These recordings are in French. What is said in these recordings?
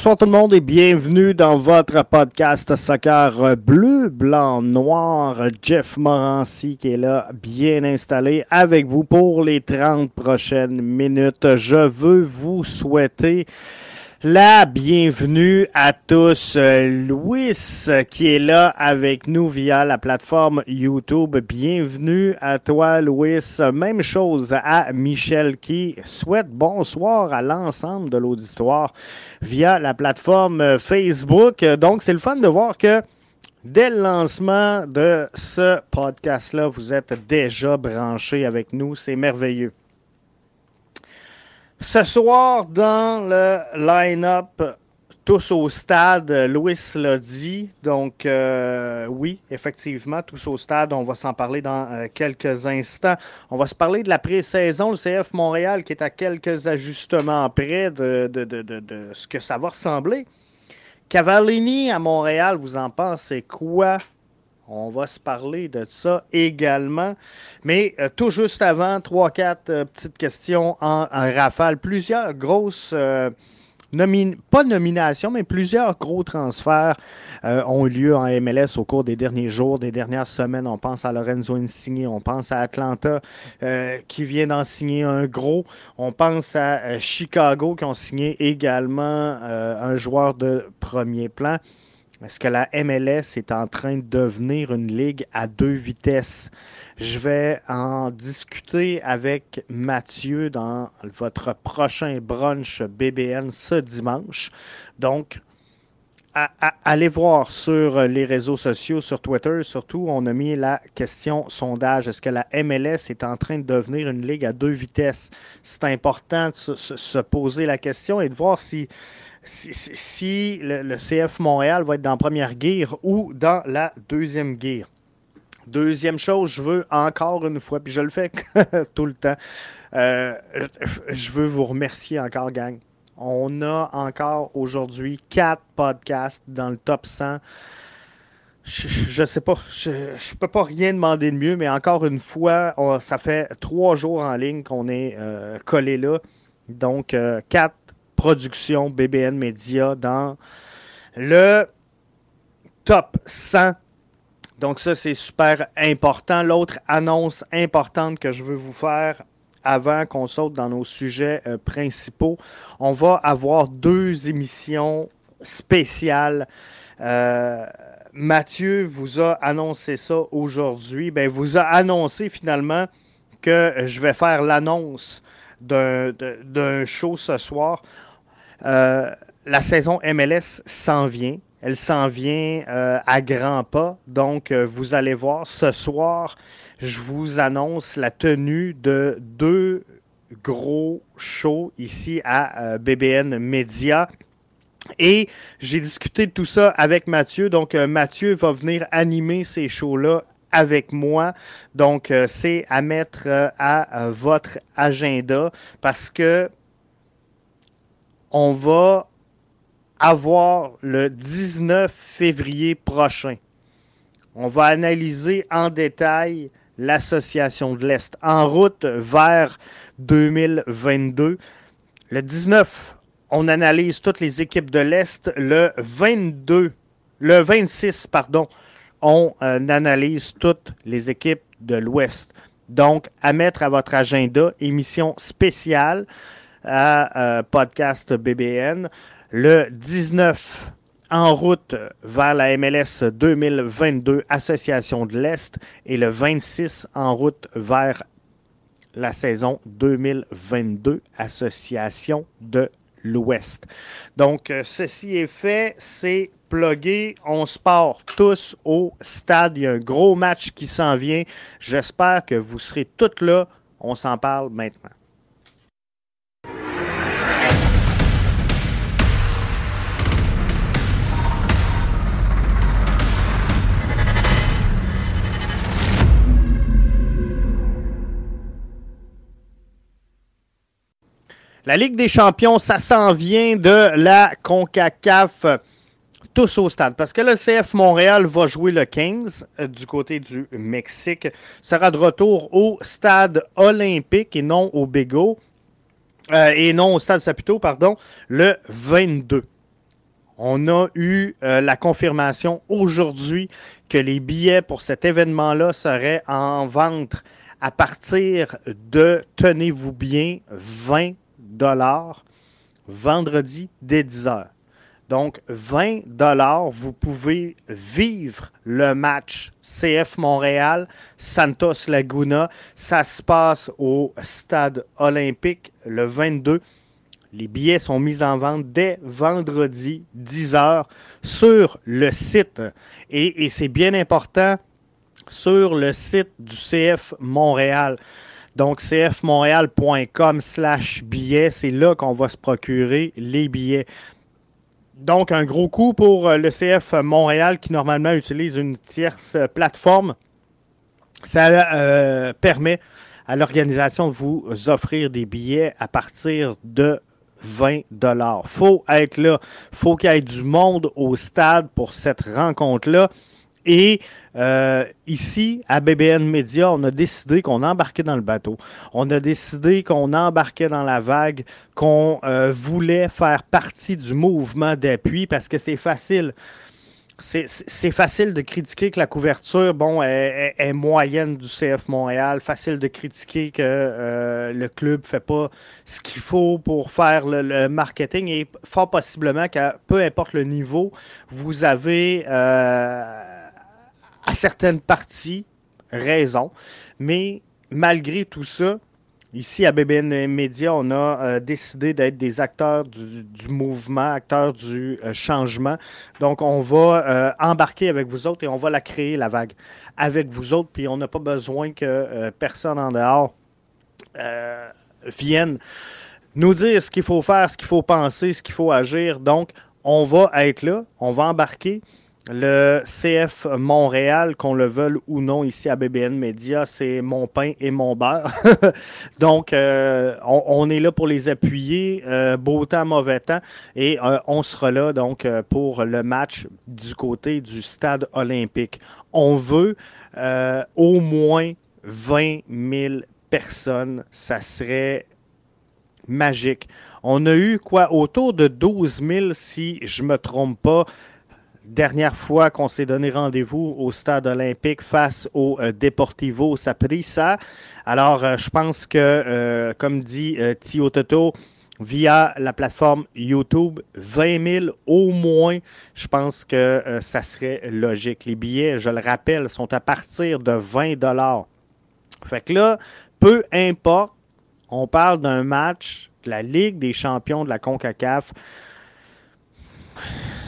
Bonsoir tout le monde et bienvenue dans votre podcast soccer bleu, blanc, noir. Jeff Morancy qui est là, bien installé avec vous pour les 30 prochaines minutes. Je veux vous souhaiter la bienvenue à tous. Louis qui est là avec nous via la plateforme YouTube. Bienvenue à toi, Louis. Même chose à Michel qui souhaite bonsoir à l'ensemble de l'auditoire via la plateforme Facebook. Donc, c'est le fun de voir que Dès le lancement de ce podcast-là, vous êtes déjà branchés avec nous. C'est merveilleux. Ce soir, dans le line-up, tous au stade, Louis l'a dit. Donc, euh, oui, effectivement, tous au stade, on va s'en parler dans euh, quelques instants. On va se parler de la pré-saison, le CF Montréal qui est à quelques ajustements près de, de, ce que ça va ressembler. Cavallini à Montréal, vous en pensez quoi? On va se parler de ça également. Mais euh, tout juste avant, trois, quatre euh, petites questions en, rafale. Plusieurs grosses. Euh, pas nominations, mais plusieurs gros transferts ont eu lieu en MLS au cours des derniers jours, des dernières semaines. On pense à Lorenzo Insigne, on pense à Atlanta qui vient d'en signer un gros. On pense à Chicago qui ont signé également un joueur de premier plan. Est-ce que la MLS est en train de devenir une ligue à deux vitesses? Je vais en discuter avec Mathieu dans votre prochain brunch BBN ce dimanche. Donc, allez voir sur les réseaux sociaux, sur Twitter, surtout, on a mis la question sondage. Est-ce que la MLS est en train de devenir une ligue à deux vitesses? C'est important de se poser la question et de voir si si, le, CF Montréal va être dans la première guerre ou dans la deuxième guerre. Deuxième chose, je veux encore une fois, puis je le fais tout le temps, euh, je veux vous remercier encore, gang. On a encore aujourd'hui quatre podcasts dans le top 100. Je ne sais pas, je ne peux pas rien demander de mieux, mais encore une fois, ça fait trois jours en ligne qu'on est euh, collé là. Donc, euh, quatre production BBN Media dans le top 100. Donc ça, c'est super important. L'autre annonce importante que je veux vous faire avant qu'on saute dans nos sujets euh, principaux, on va avoir deux émissions spéciales. Euh, Mathieu vous a annoncé ça aujourd'hui. Ben, vous a annoncé finalement que je vais faire l'annonce d'un show ce soir. Euh, la saison MLS s'en vient. Elle s'en vient euh, à grands pas. Donc, euh, vous allez voir, ce soir, je vous annonce la tenue de deux gros shows ici à BBN Media. Et j'ai discuté de tout ça avec Mathieu. Donc, Mathieu va venir animer ces shows-là avec moi. Donc, c'est à mettre à votre agenda parce que on va avoir le 19 février prochain. On va analyser en détail l'association de l'Est en route vers 2022. Le 19, on analyse toutes les équipes de l'Est. Le 22, le 26, pardon, on euh, analyse toutes les équipes de l'Ouest. Donc, à mettre à votre agenda, émission spéciale à euh, Podcast BBN. Le 19 en route vers la MLS 2022 Association de l'Est et le 26 en route vers la saison 2022 Association de l'Ouest. Donc, euh, ceci est fait, c'est plugué. On se part tous au stade. Il y a un gros match qui s'en vient. J'espère que vous serez tous là. On s'en parle maintenant. La Ligue des champions, ça s'en vient de la CONCACAF tous au stade. Parce que le CF Montréal va jouer le 15 euh, du côté du Mexique. Sera de retour au stade olympique et non au Bego. Euh, et non au stade Saputo, pardon, le 22. On a eu la confirmation aujourd'hui que les billets pour cet événement-là seraient en vente à partir de, tenez-vous bien, 20 vendredi dès 10 heures. Donc, 20 dollars, vous pouvez vivre le match CF Montréal, Santos Laguna. Ça se passe au stade olympique le 22. Les billets sont mis en vente dès vendredi 10 heures sur le site. Et c'est bien important sur le site du CF Montréal. Donc, cfmontréal.com slash billets, c'est là qu'on va se procurer les billets. Donc, un gros coup pour euh, le CF Montréal qui normalement utilise une tierce plateforme. Ça euh, permet à l'organisation de vous offrir des billets à partir de 20 dollars. Faut être là, faut qu'il y ait du monde au stade pour cette rencontre-là. Et euh, ici, à BBN Media, on a décidé qu'on embarquait dans le bateau. On a décidé qu'on embarquait dans la vague, qu'on euh, voulait faire partie du mouvement d'appui parce que c'est facile. C'est facile de critiquer que la couverture, bon, est, moyenne du CF Montréal. Facile de critiquer que euh, le club ne fait pas ce qu'il faut pour faire le, marketing. Et fort possiblement qu'à peu importe le niveau, vous avez certaines parties raison. Mais malgré tout ça, ici à BBN Media, on a euh, décidé d'être des acteurs du, mouvement, acteurs du euh, changement. Donc, on va euh, embarquer avec vous autres et on va la créer, la vague, avec vous autres. Puis, on n'a pas besoin que personne en dehors vienne nous dire ce qu'il faut faire, ce qu'il faut penser, ce qu'il faut agir. Donc, on va être là, on va embarquer. Le CF Montréal, qu'on le veuille ou non, ici à BBN Media, c'est mon pain et mon beurre. Donc, euh, on, est là pour les appuyer, euh, beau temps, mauvais temps, et euh, on sera là donc pour le match du côté du stade olympique. On veut au moins 20 000 personnes. Ça serait magique. On a eu quoi? Autour de 12 000 si je ne me trompe pas dernière fois qu'on s'est donné rendez-vous au stade olympique face au euh, Deportivo Saprissa. Alors, euh, je pense que, euh, comme dit Tio Toto, via la plateforme YouTube, 20 000 au moins, je pense que ça serait logique. Les billets, je le rappelle, sont à partir de 20 dollars. Fait que là, peu importe, on parle d'un match de la Ligue des champions de la CONCACAF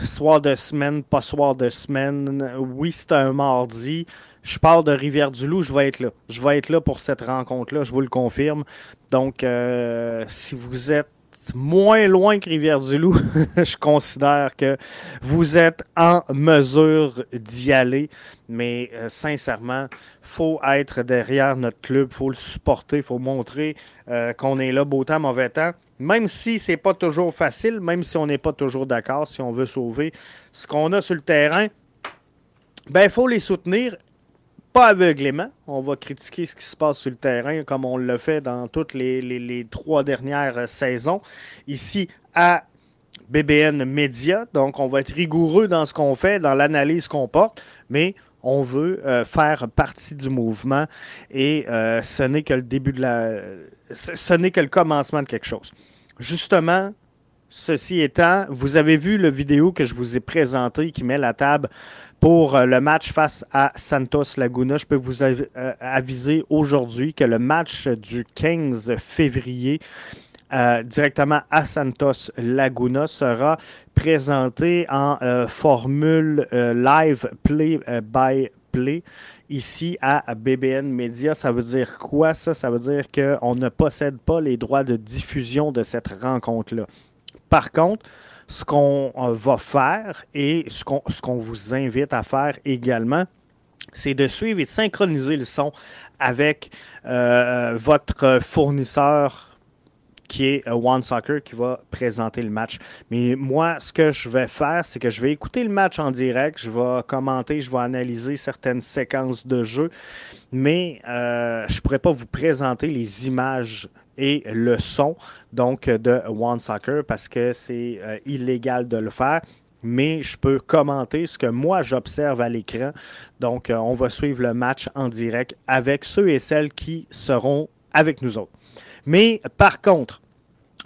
soir de semaine, pas soir de semaine. Oui, c'est un mardi. Je pars de Rivière-du-Loup, je vais être là. Je vais être là pour cette rencontre-là, je vous le confirme. Donc, euh, si vous êtes moins loin que Rivière-du-Loup, je considère que vous êtes en mesure d'y aller. Mais euh, sincèrement, faut être derrière notre club, faut le supporter, faut montrer euh, qu'on est là beau temps, mauvais temps. Même si c'est pas toujours facile, même si on n'est pas toujours d'accord, si on veut sauver ce qu'on a sur le terrain, ben il faut les soutenir, pas aveuglément. On va critiquer ce qui se passe sur le terrain comme on l'a fait dans toutes les, trois dernières saisons. Ici à BBN Media. Donc, on va être rigoureux dans ce qu'on fait, dans l'analyse qu'on porte, mais on veut euh, faire partie du mouvement et euh, ce n'est que le début de la. Ce n'est que le commencement de quelque chose. Justement, ceci étant, vous avez vu le vidéo que je vous ai présenté qui met la table pour euh, le match face à Santos Laguna. Je peux vous aviser aujourd'hui que le match du 15 février euh, directement à Santos Laguna sera présenté en formule live play by play ici à BBN Media. Ça veut dire quoi ça? Ça veut dire qu'on ne possède pas les droits de diffusion de cette rencontre-là. Par contre, ce qu'on euh, va faire et ce qu'on vous invite à faire également, c'est de suivre et de synchroniser le son avec euh, votre fournisseur qui est euh, One Soccer qui va présenter le match. Mais moi, ce que je vais faire, c'est que je vais écouter le match en direct, je vais commenter, je vais analyser certaines séquences de jeu, mais euh, je ne pourrais pas vous présenter les images et le son donc de One Soccer parce que c'est euh, illégal de le faire. mais je peux commenter ce que moi j'observe à l'écran. Donc, on va suivre le match en direct avec ceux et celles qui seront avec nous autres. Mais par contre,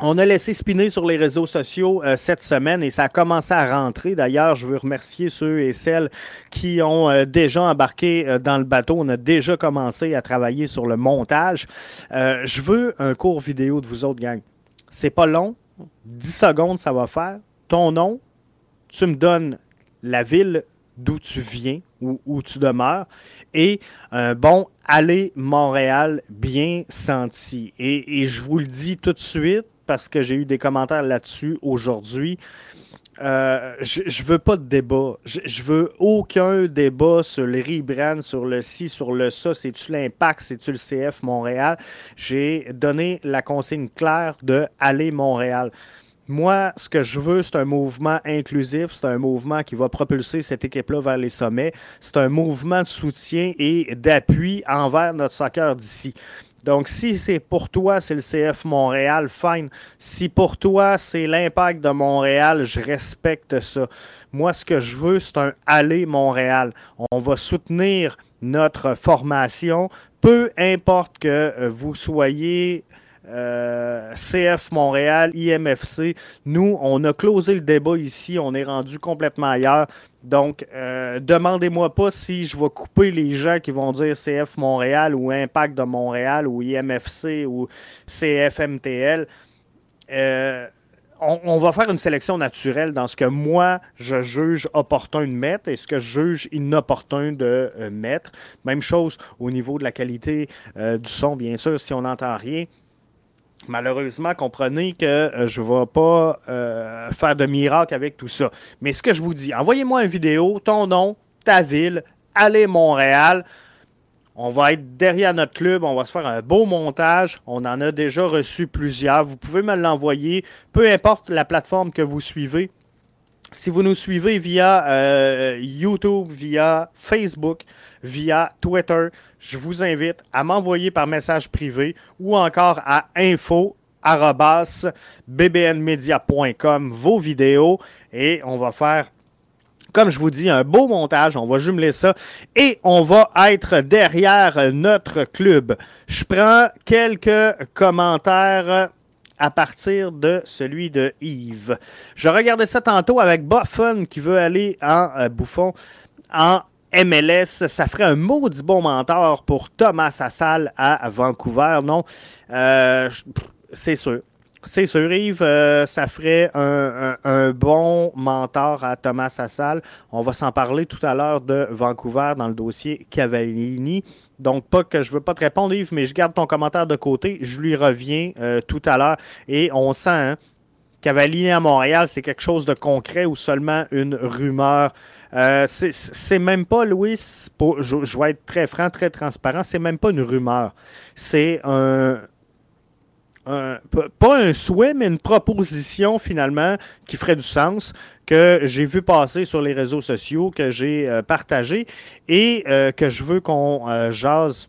on a laissé spinner sur les réseaux sociaux euh, cette semaine et ça a commencé à rentrer. D'ailleurs, je veux remercier ceux et celles qui ont euh, déjà embarqué dans le bateau. On a déjà commencé à travailler sur le montage. je veux un court vidéo de vous autres, gang. C'est pas long. 10 secondes, ça va faire. Ton nom, tu me donnes la ville d'où tu viens, ou où tu demeures, et bon aller Montréal bien senti. Et, je vous le dis tout de suite, parce que j'ai eu des commentaires là-dessus aujourd'hui. Euh, je, ne veux pas de débat. Je, je, veux aucun débat sur le rebrand, sur le ci, sur le ça. C'est-tu l'impact, c'est-tu le CF Montréal? J'ai donné la consigne claire de aller Montréal. Moi, ce que je veux, c'est un mouvement inclusif, c'est un mouvement qui va propulser cette équipe-là vers les sommets. C'est un mouvement de soutien et d'appui envers notre soccer d'ici. Donc, si c'est pour toi, c'est le CF Montréal, fine. Si pour toi, c'est l'impact de Montréal, je respecte ça. Moi, ce que je veux, c'est un aller Montréal. On va soutenir notre formation, peu importe que euh, vous soyez euh, CF Montréal, IMFC. Nous, on a closé le débat ici, on est rendu complètement ailleurs. Donc, euh, demandez-moi pas si je vais couper les gens qui vont dire CF Montréal ou Impact de Montréal ou IMFC ou CFMTL. Euh, on, va faire une sélection naturelle dans ce que moi, je juge opportun de mettre et ce que je juge inopportun de mettre. Même chose au niveau de la qualité du son, bien sûr, si on n'entend rien. Malheureusement, comprenez que euh, je ne vais pas euh, faire de miracle avec tout ça. Mais ce que je vous dis, envoyez-moi une vidéo, ton nom, ta ville, allez Montréal. On va être derrière notre club, on va se faire un beau montage. On en a déjà reçu plusieurs. Vous pouvez me l'envoyer, peu importe la plateforme que vous suivez. Si vous nous suivez via euh, YouTube, via Facebook, via Twitter, je vous invite à m'envoyer par message privé ou encore à info.bbnmedia.com vos vidéos et on va faire comme je vous dis, un beau montage. On va jumeler ça et on va être derrière notre club. Je prends quelques commentaires à partir de celui de Yves. Je regardais ça tantôt avec Buffon qui veut aller en euh, bouffon en MLS. Ça ferait un maudit bon mentor pour Thomas Assal à Vancouver, non? Euh, c'est sûr. C'est sûr, Yves, euh, ça ferait un, bon mentor à Thomas Assal. On va s'en parler tout à l'heure de Vancouver dans le dossier Cavallini. Donc, pas que je veux pas te répondre, Yves, mais je garde ton commentaire de côté. Je lui reviens euh, tout à l'heure. Et on sent hein, Cavallini à Montréal, c'est quelque chose de concret ou seulement une rumeur? Euh, c'est même pas, Louis, je vais être très franc, très transparent, c'est même pas une rumeur. C'est un, pas un souhait, mais une proposition finalement qui ferait du sens que j'ai vu passer sur les réseaux sociaux, que j'ai euh, partagé et euh, que je veux qu'on euh, jase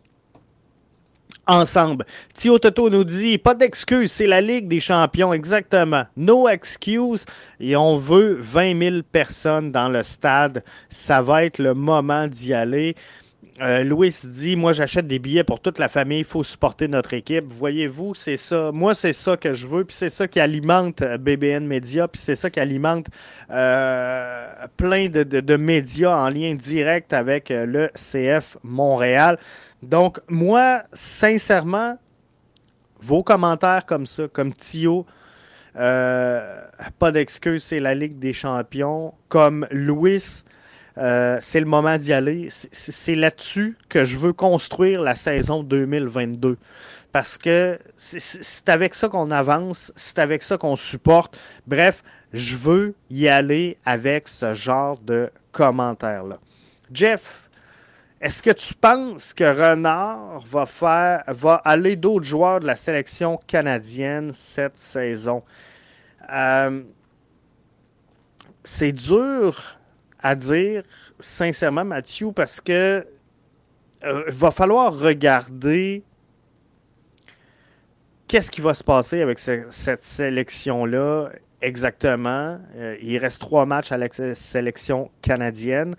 ensemble. Tio Toto nous dit pas d'excuses, c'est la Ligue des champions, exactement. No excuse. Et on veut 20 000 personnes dans le stade. Ça va être le moment d'y aller. Euh, Louis dit Moi, j'achète des billets pour toute la famille, il faut supporter notre équipe. Voyez-vous, c'est ça. Moi, c'est ça que je veux, puis c'est ça qui alimente euh, BBN Media, puis c'est ça qui alimente euh, plein de, médias en lien direct avec le CF Montréal. Donc, moi, sincèrement, vos commentaires comme ça, comme Thio, pas d'excuse, c'est la Ligue des champions, comme Louis. Euh, c'est le moment d'y aller. C'est là-dessus que je veux construire la saison 2022. Parce que c'est avec ça qu'on avance, c'est avec ça qu'on supporte. Bref, je veux y aller avec ce genre de commentaires-là. Jeff, est-ce que tu penses que Renard va faire va aller d'autres joueurs de la sélection canadienne cette saison? Euh, c'est dur à dire, sincèrement, Mathieu, parce que euh, va falloir regarder qu'est-ce qui va se passer avec cette sélection-là Exactement. il reste trois matchs à la sélection canadienne.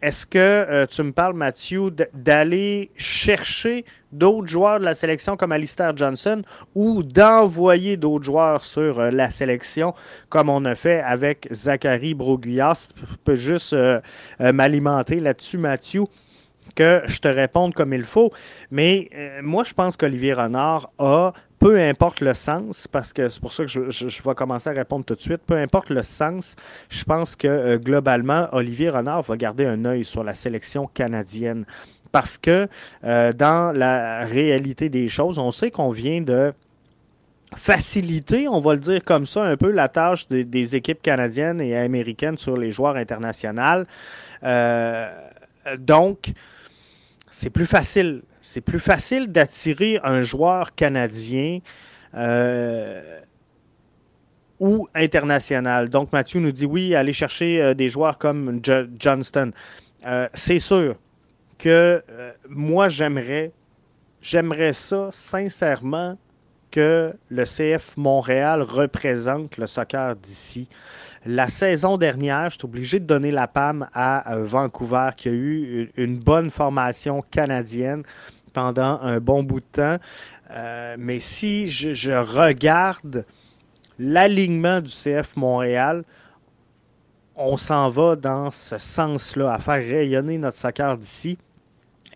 Est-ce que euh, tu me parles, Mathieu, d'aller chercher d'autres joueurs de la sélection comme Alistair Johnson ou d'envoyer d'autres joueurs sur euh, la sélection comme on a fait avec Zachary Broguillas? Je peux juste euh, m'alimenter là-dessus, Mathieu, que je te réponde comme il faut. Mais moi, je pense qu'Olivier Renard a peu importe le sens, parce que c'est pour ça que je, vais commencer à répondre tout de suite, peu importe le sens, je pense que euh, globalement, Olivier Renard va garder un œil sur la sélection canadienne. Parce que euh, dans la réalité des choses, on sait qu'on vient de faciliter, on va le dire comme ça, un peu la tâche des, équipes canadiennes et américaines sur les joueurs internationaux. Euh, donc, c'est plus facile c'est plus facile d'attirer un joueur canadien euh, ou international. Donc, Mathieu nous dit oui, aller chercher des joueurs comme Johnston. C'est sûr que moi, j'aimerais, j'aimerais ça sincèrement que le CF Montréal représente le soccer d'ici. La saison dernière, je suis obligé de donner la PAM à Vancouver, qui a eu une bonne formation canadienne pendant un bon bout de temps. Euh, mais si je, regarde l'alignement du CF Montréal, on s'en va dans ce sens-là, à faire rayonner notre soccer d'ici.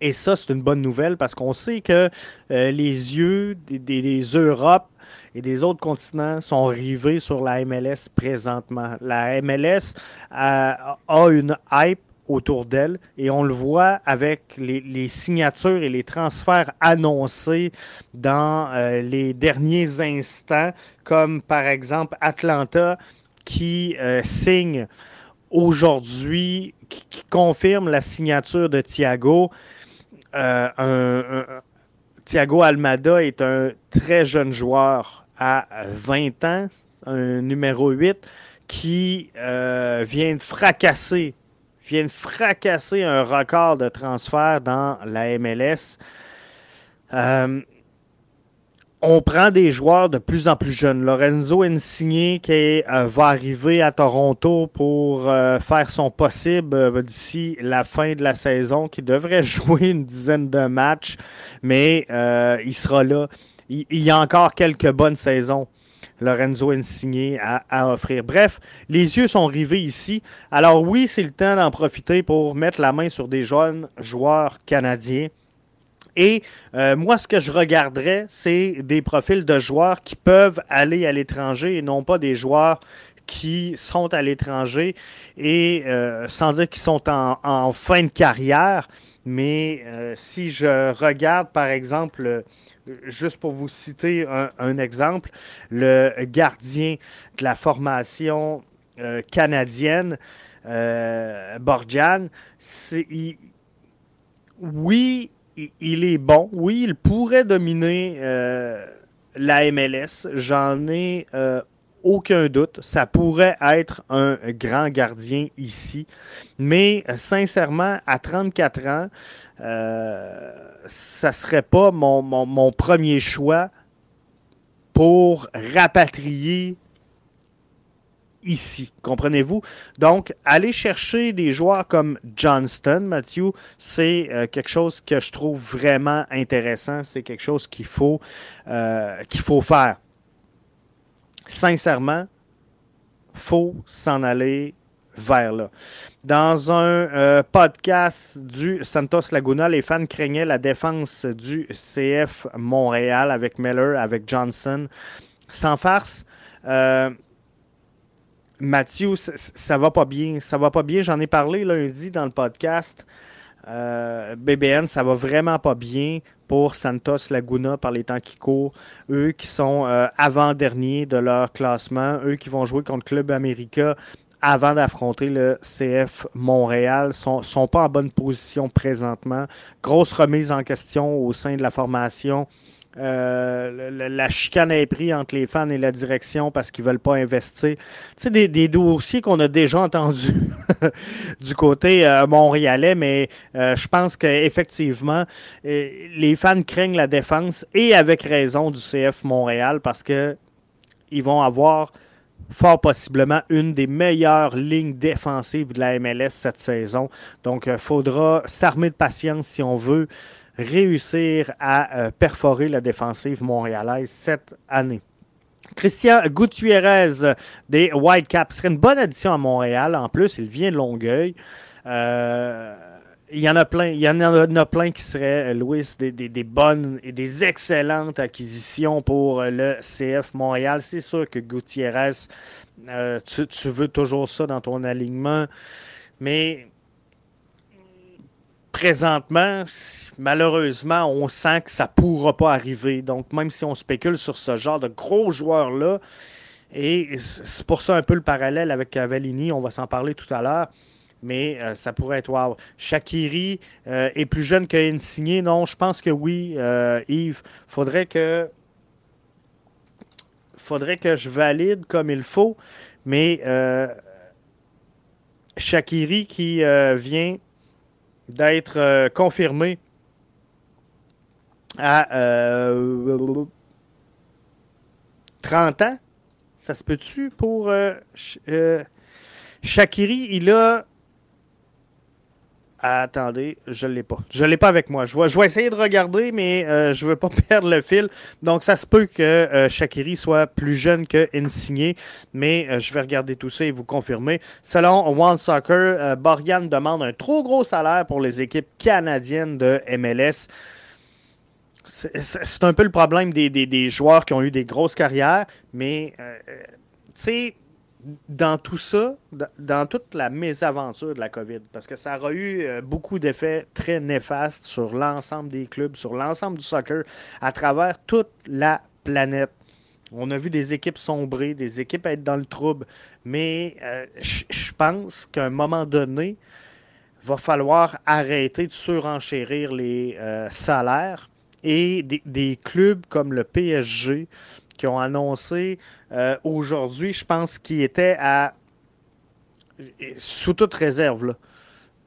Et ça, c'est une bonne nouvelle parce qu'on sait que euh, les yeux des, des, Europes et des autres continents sont rivés sur la MLS présentement. La MLS euh, a une hype autour d'elle. Et on le voit avec les, signatures et les transferts annoncés dans euh, les derniers instants, comme par exemple Atlanta qui signe aujourd'hui, qui, confirme la signature de Thiago. Euh, Thiago Almada est un très jeune joueur à 20 ans, un numéro 8, qui vient de fracasser viennent fracasser un record de transfert dans la MLS. Euh, on prend des joueurs de plus en plus jeunes. Lorenzo Insigne qui euh, va arriver à Toronto pour euh, faire son possible d'ici la fin de la saison, qui devrait jouer une dizaine de matchs, mais il sera là. il, y a encore quelques bonnes saisons Lorenzo Insigne à, à, offrir. Bref, les yeux sont rivés ici. Alors oui, c'est le temps d'en profiter pour mettre la main sur des jeunes joueurs canadiens. Et euh, moi, ce que je regarderais, c'est des profils de joueurs qui peuvent aller à l'étranger et non pas des joueurs qui sont à l'étranger et euh, sans dire qu'ils sont en, fin de carrière. Mais euh, si je regarde, par exemple, juste pour vous citer un, exemple, le gardien de la formation canadienne, Borjan, oui, il, est bon. Oui, il pourrait dominer euh, la MLS. J'en ai aucun doute. Ça pourrait être un grand gardien ici. Mais sincèrement, à 34 ans, euh, ça serait pas mon, premier choix pour rapatrier ici. Comprenez-vous? Donc, aller chercher des joueurs comme Johnston, Matthew, c'est euh, quelque chose que je trouve vraiment intéressant. C'est quelque chose qu'il faut, euh, qu'il faut faire. Sincèrement, faut s'en aller vers là. Dans un euh, podcast du Santos Laguna, les fans craignaient la défense du CF Montréal avec Miller, avec Johnson. Sans farce, Mathieu, ça va pas bien. Ça va pas bien. J'en ai parlé lundi dans le podcast. Euh, BBN, ça va vraiment pas bien pour Santos Laguna par les temps qui courent. Eux qui sont avant-derniers de leur classement, eux qui vont jouer contre Club America avant d'affronter le CF Montréal sont, sont pas en bonne position présentement. Grosse remise en question au sein de la formation. Euh, la, chicane est prise entre les fans et la direction parce qu'ils veulent pas investir. Tu sais, des, dossiers qu'on a déjà entendus du côté euh, montréalais, mais euh, je pense qu'effectivement, les fans craignent la défense et avec raison du CF Montréal parce que ils vont avoir fort possiblement une des meilleures lignes défensives de la MLS cette saison. Donc, il faudra s'armer de patience si on veut réussir à perforer la défensive montréalaise cette année. Christian Gutiérrez des Whitecaps serait une bonne addition à Montréal. En plus, il vient de Longueuil. Euh, il y en a plein. Il y en a, plein qui seraient, euh, Louis, des, bonnes et des excellentes acquisitions pour euh, le CF Montréal. C'est sûr que Gutiérrez, tu, tu, veux toujours ça dans ton alignement. Mais présentement, malheureusement, on sent que ça ne pourra pas arriver. Donc, même si on spécule sur ce genre de gros joueurs-là, et c'est pour ça un peu le parallèle avec Cavallini, on va s'en parler tout à l'heure, mais euh, ça pourrait être wow. Shakiri euh, est plus jeune que Insigné. Non, je pense que oui, euh, Yves. Faudrait que faudrait que je valide comme il faut, mais Shakiri qui vient d'être euh, confirmé à 30 euh, ans. Ça se peut-tu pour euh, Shakiri? Il a Attendez, je ne l'ai pas. Je ne l'ai pas avec moi. Je vais, je vais essayer de regarder, mais euh, je ne veux pas perdre le fil. Donc, ça se peut que euh, Shakiri soit plus jeune que Insigné, mais euh, je vais regarder tout ça et vous confirmer. Selon One Soccer, Borian demande un trop gros salaire pour les équipes canadiennes de MLS. C'est un peu le problème des, des, joueurs qui ont eu des grosses carrières, mais tu sais dans tout ça, dans toute la mésaventure de la COVID, parce que ça aura eu euh, beaucoup d'effets très néfastes sur l'ensemble des clubs, sur l'ensemble du soccer, à travers toute la planète. On a vu des équipes sombrer, des équipes être dans le trouble, mais euh, je pense qu'à un moment donné, va falloir arrêter de surenchérir les euh, salaires et des, clubs comme le PSG qui ont annoncé euh, aujourd'hui, je pense qu'il était à, sous toute réserve,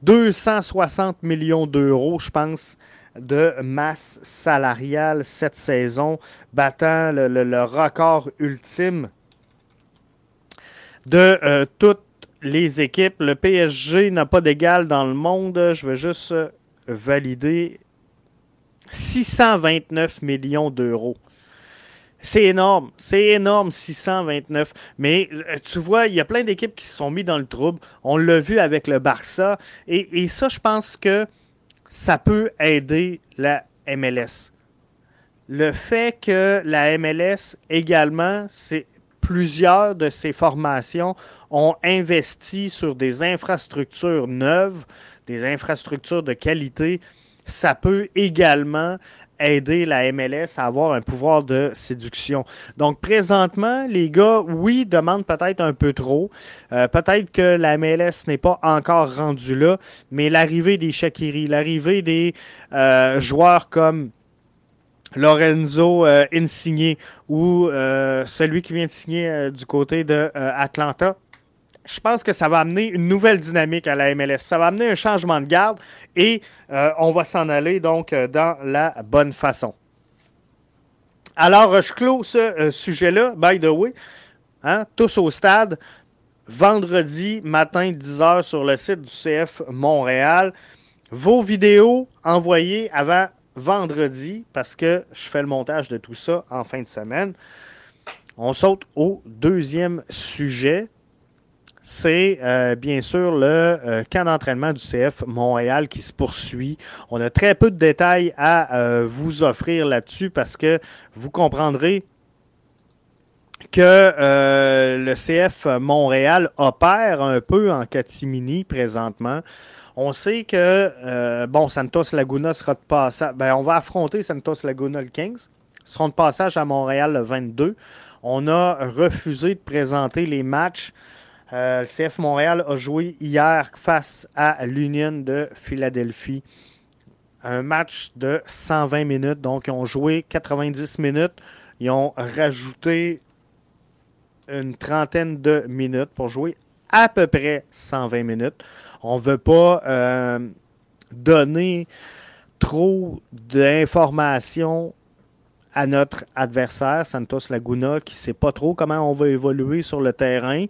260 millions d'euros, je pense, de masse salariale cette saison, battant le, record ultime de euh, toutes les équipes. Le PSG n'a pas d'égal dans le monde. Je vais juste valider 629 millions d'euros. C'est énorme. C'est énorme, 629. Mais euh, tu vois, il y a plein d'équipes qui se sont mis dans le trouble. On l'a vu avec le Barça. Et, ça, je pense que ça peut aider la MLS. Le fait que la MLS également, plusieurs de ces formations ont investi sur des infrastructures neuves, des infrastructures de qualité, ça peut également aider la MLS à avoir un pouvoir de séduction. Donc présentement, les gars, oui, demandent peut-être un peu trop. Euh, peut-être que la MLS n'est pas encore rendue là, mais l'arrivée des Shakiri, l'arrivée des euh, joueurs comme Lorenzo euh, Insigne ou celui qui vient de signer du côté de Atlanta, je pense que ça va amener une nouvelle dynamique à la MLS. Ça va amener un changement de garde et euh, on va s'en aller donc euh, dans la bonne façon. Alors, je clôt ce euh, sujet-là, by the way. Hein, tous au stade, vendredi matin 10h sur le site du CF Montréal. Vos vidéos envoyées avant vendredi parce que je fais le montage de tout ça en fin de semaine. On saute au deuxième sujet c'est euh, bien sûr le euh, camp d'entraînement du CF Montréal qui se poursuit. On a très peu de détails à euh, vous offrir là-dessus parce que vous comprendrez que le CF Montréal opère un peu en catimini présentement. On sait que, bon, Santos Laguna sera de passage. Ben, on va affronter Santos Laguna le 15. Ils seront de passage à Montréal le 22. On a refusé de présenter les matchs euh, le CF Montréal a joué hier face à l'Union de Philadelphie. Un match de 120 minutes. Donc, ils ont joué 90 minutes. Ils ont rajouté une trentaine de minutes pour jouer à peu près 120 minutes. On ne veut pas euh, donner trop d'informations à notre adversaire, Santos Laguna, qui ne sait pas trop comment on va évoluer sur le terrain,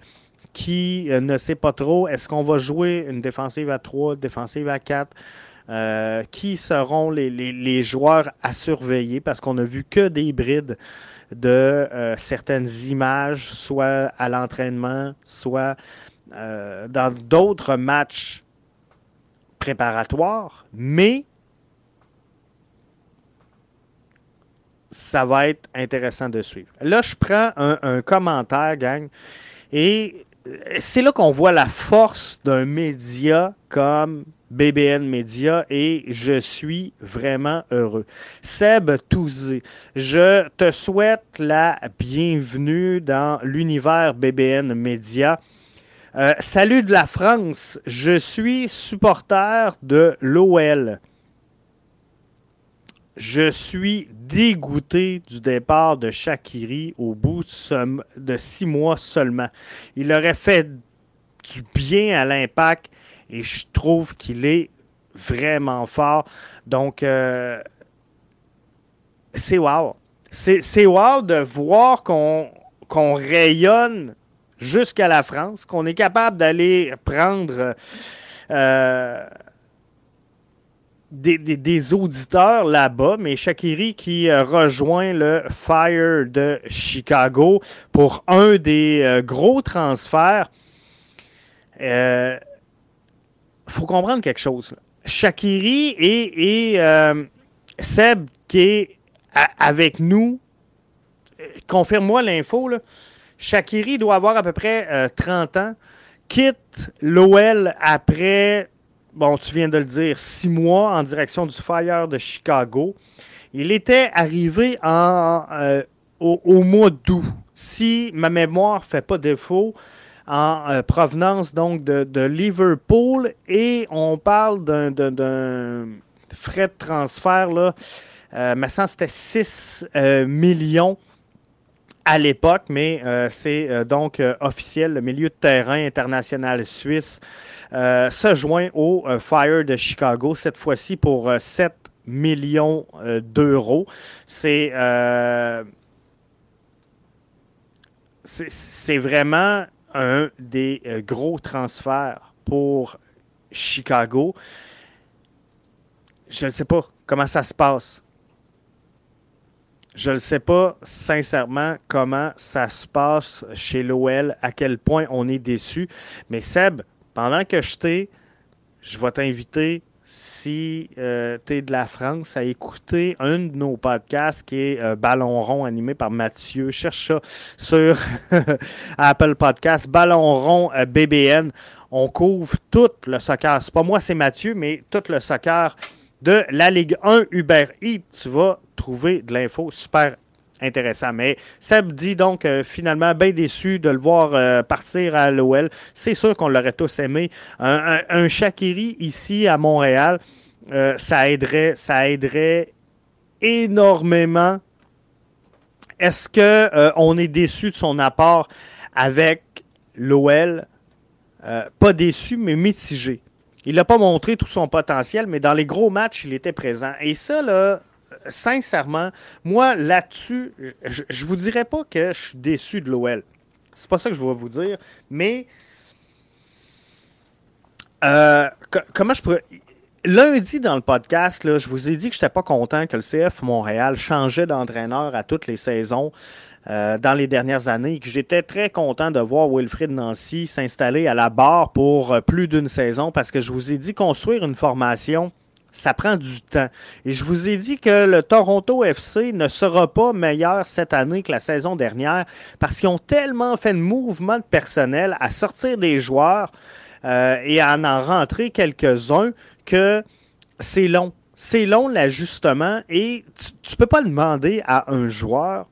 qui euh, ne sait pas trop est-ce qu'on va jouer une défensive à 3, défensive à 4, euh, qui seront les, joueurs à surveiller, parce qu'on n'a vu que des brides de certaines images, soit à l'entraînement, soit dans d'autres matchs préparatoires, mais ça va être intéressant de suivre. Là, je prends un, commentaire, gang, et c'est là qu'on voit la force d'un média comme BBN Media et je suis vraiment heureux. Seb Touzé, je te souhaite la bienvenue dans l'univers BBN Media. Euh, salut de la France, je suis supporter de l'OL. Je suis dégoûté du départ de Shakiri au bout de six mois seulement. Il aurait fait du bien à l'impact et je trouve qu'il est vraiment fort. Donc, euh, c'est wow. C'est wow de voir qu'on rayonne jusqu'à la France, qu'on est capable d'aller prendre euh, des, auditeurs là-bas, mais Shakiri qui euh, rejoint le Fire de Chicago pour un des euh, gros transferts. Il euh, faut comprendre quelque chose. Shakiri et, Seb qui est avec nous, confirme-moi l'info, Shakiri doit avoir à peu près 30 ans, quitte l'OL après bon, tu viens de le dire, six mois en direction du Fire de Chicago. Il était arrivé en, euh, au, mois d'août. Si ma mémoire ne fait pas défaut, en euh, provenance donc de, Liverpool et on parle d'un frais de transfert là, euh, ça c'était 6 millions à l'époque, mais c'est donc officiel. Le milieu de terrain international suisse euh, se joint au euh, Fire de Chicago, cette fois-ci pour 7 euh, millions d'euros. C'est c'est vraiment un des gros transferts pour Chicago. Je ne sais pas comment ça se passe. Je ne sais pas sincèrement comment ça se passe chez l'OL, à quel point on est déçu. Mais Seb, pendant que je t'ai, je vais t'inviter, si euh, tu es de la France, à écouter un de nos podcasts qui est euh, Ballon rond animé par Mathieu. Cherche ça sur Apple Podcast. Ballon rond euh, BBN. On couvre tout le soccer. C'est pas moi, c'est Mathieu, mais tout le soccer de la Ligue 1 Uber Eats. Tu vas trouver de l'info super intéressant. Mais Seb dit donc euh, finalement bien déçu de le voir euh, partir à l'OL. C'est sûr qu'on l'aurait tous aimé. Un, Shakiri ici à Montréal, euh, ça aiderait, ça énormément. Est-ce que on est déçu de son apport avec l'OL? pas déçu, mais mitigé. Il n'a pas montré tout son potentiel, mais dans les gros matchs, il était présent. Et ça, là, sincèrement, moi, là-dessus, je, ne vous dirais pas que je suis déçu de l'OL. C'est pas ça que je vais vous dire, mais euh, comment je pourrais. Lundi, dans le podcast, je vous ai dit que je n'étais pas content que le CF Montréal changeait d'entraîneur à toutes les saisons euh, dans les dernières années et que j'étais très content de voir Wilfrid Nancy s'installer à la barre pour euh, plus d'une saison parce que je vous ai dit construire une formation ça prend du temps. Et je vous ai dit que le Toronto FC ne sera pas meilleur cette année que la saison dernière parce qu'ils ont tellement fait de mouvements de personnel à sortir des joueurs euh, et à en rentrer quelques-uns que c'est long. C'est long l'ajustement et tu ne peux pas demander à un joueur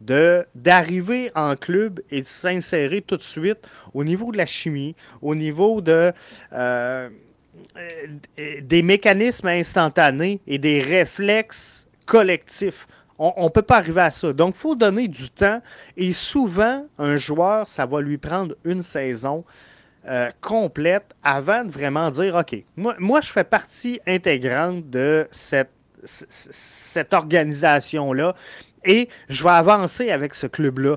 d'arriver en club et de s'insérer tout de suite au niveau de la chimie, au niveau. Euh, euh, des mécanismes instantanés et des réflexes collectifs. On ne peut pas arriver à ça. Donc, il faut donner du temps. Et souvent, un joueur, ça va lui prendre une saison euh, complète avant de vraiment dire, OK, moi, je fais partie intégrante de cette, cette organisation-là. Et je vais avancer avec ce club-là.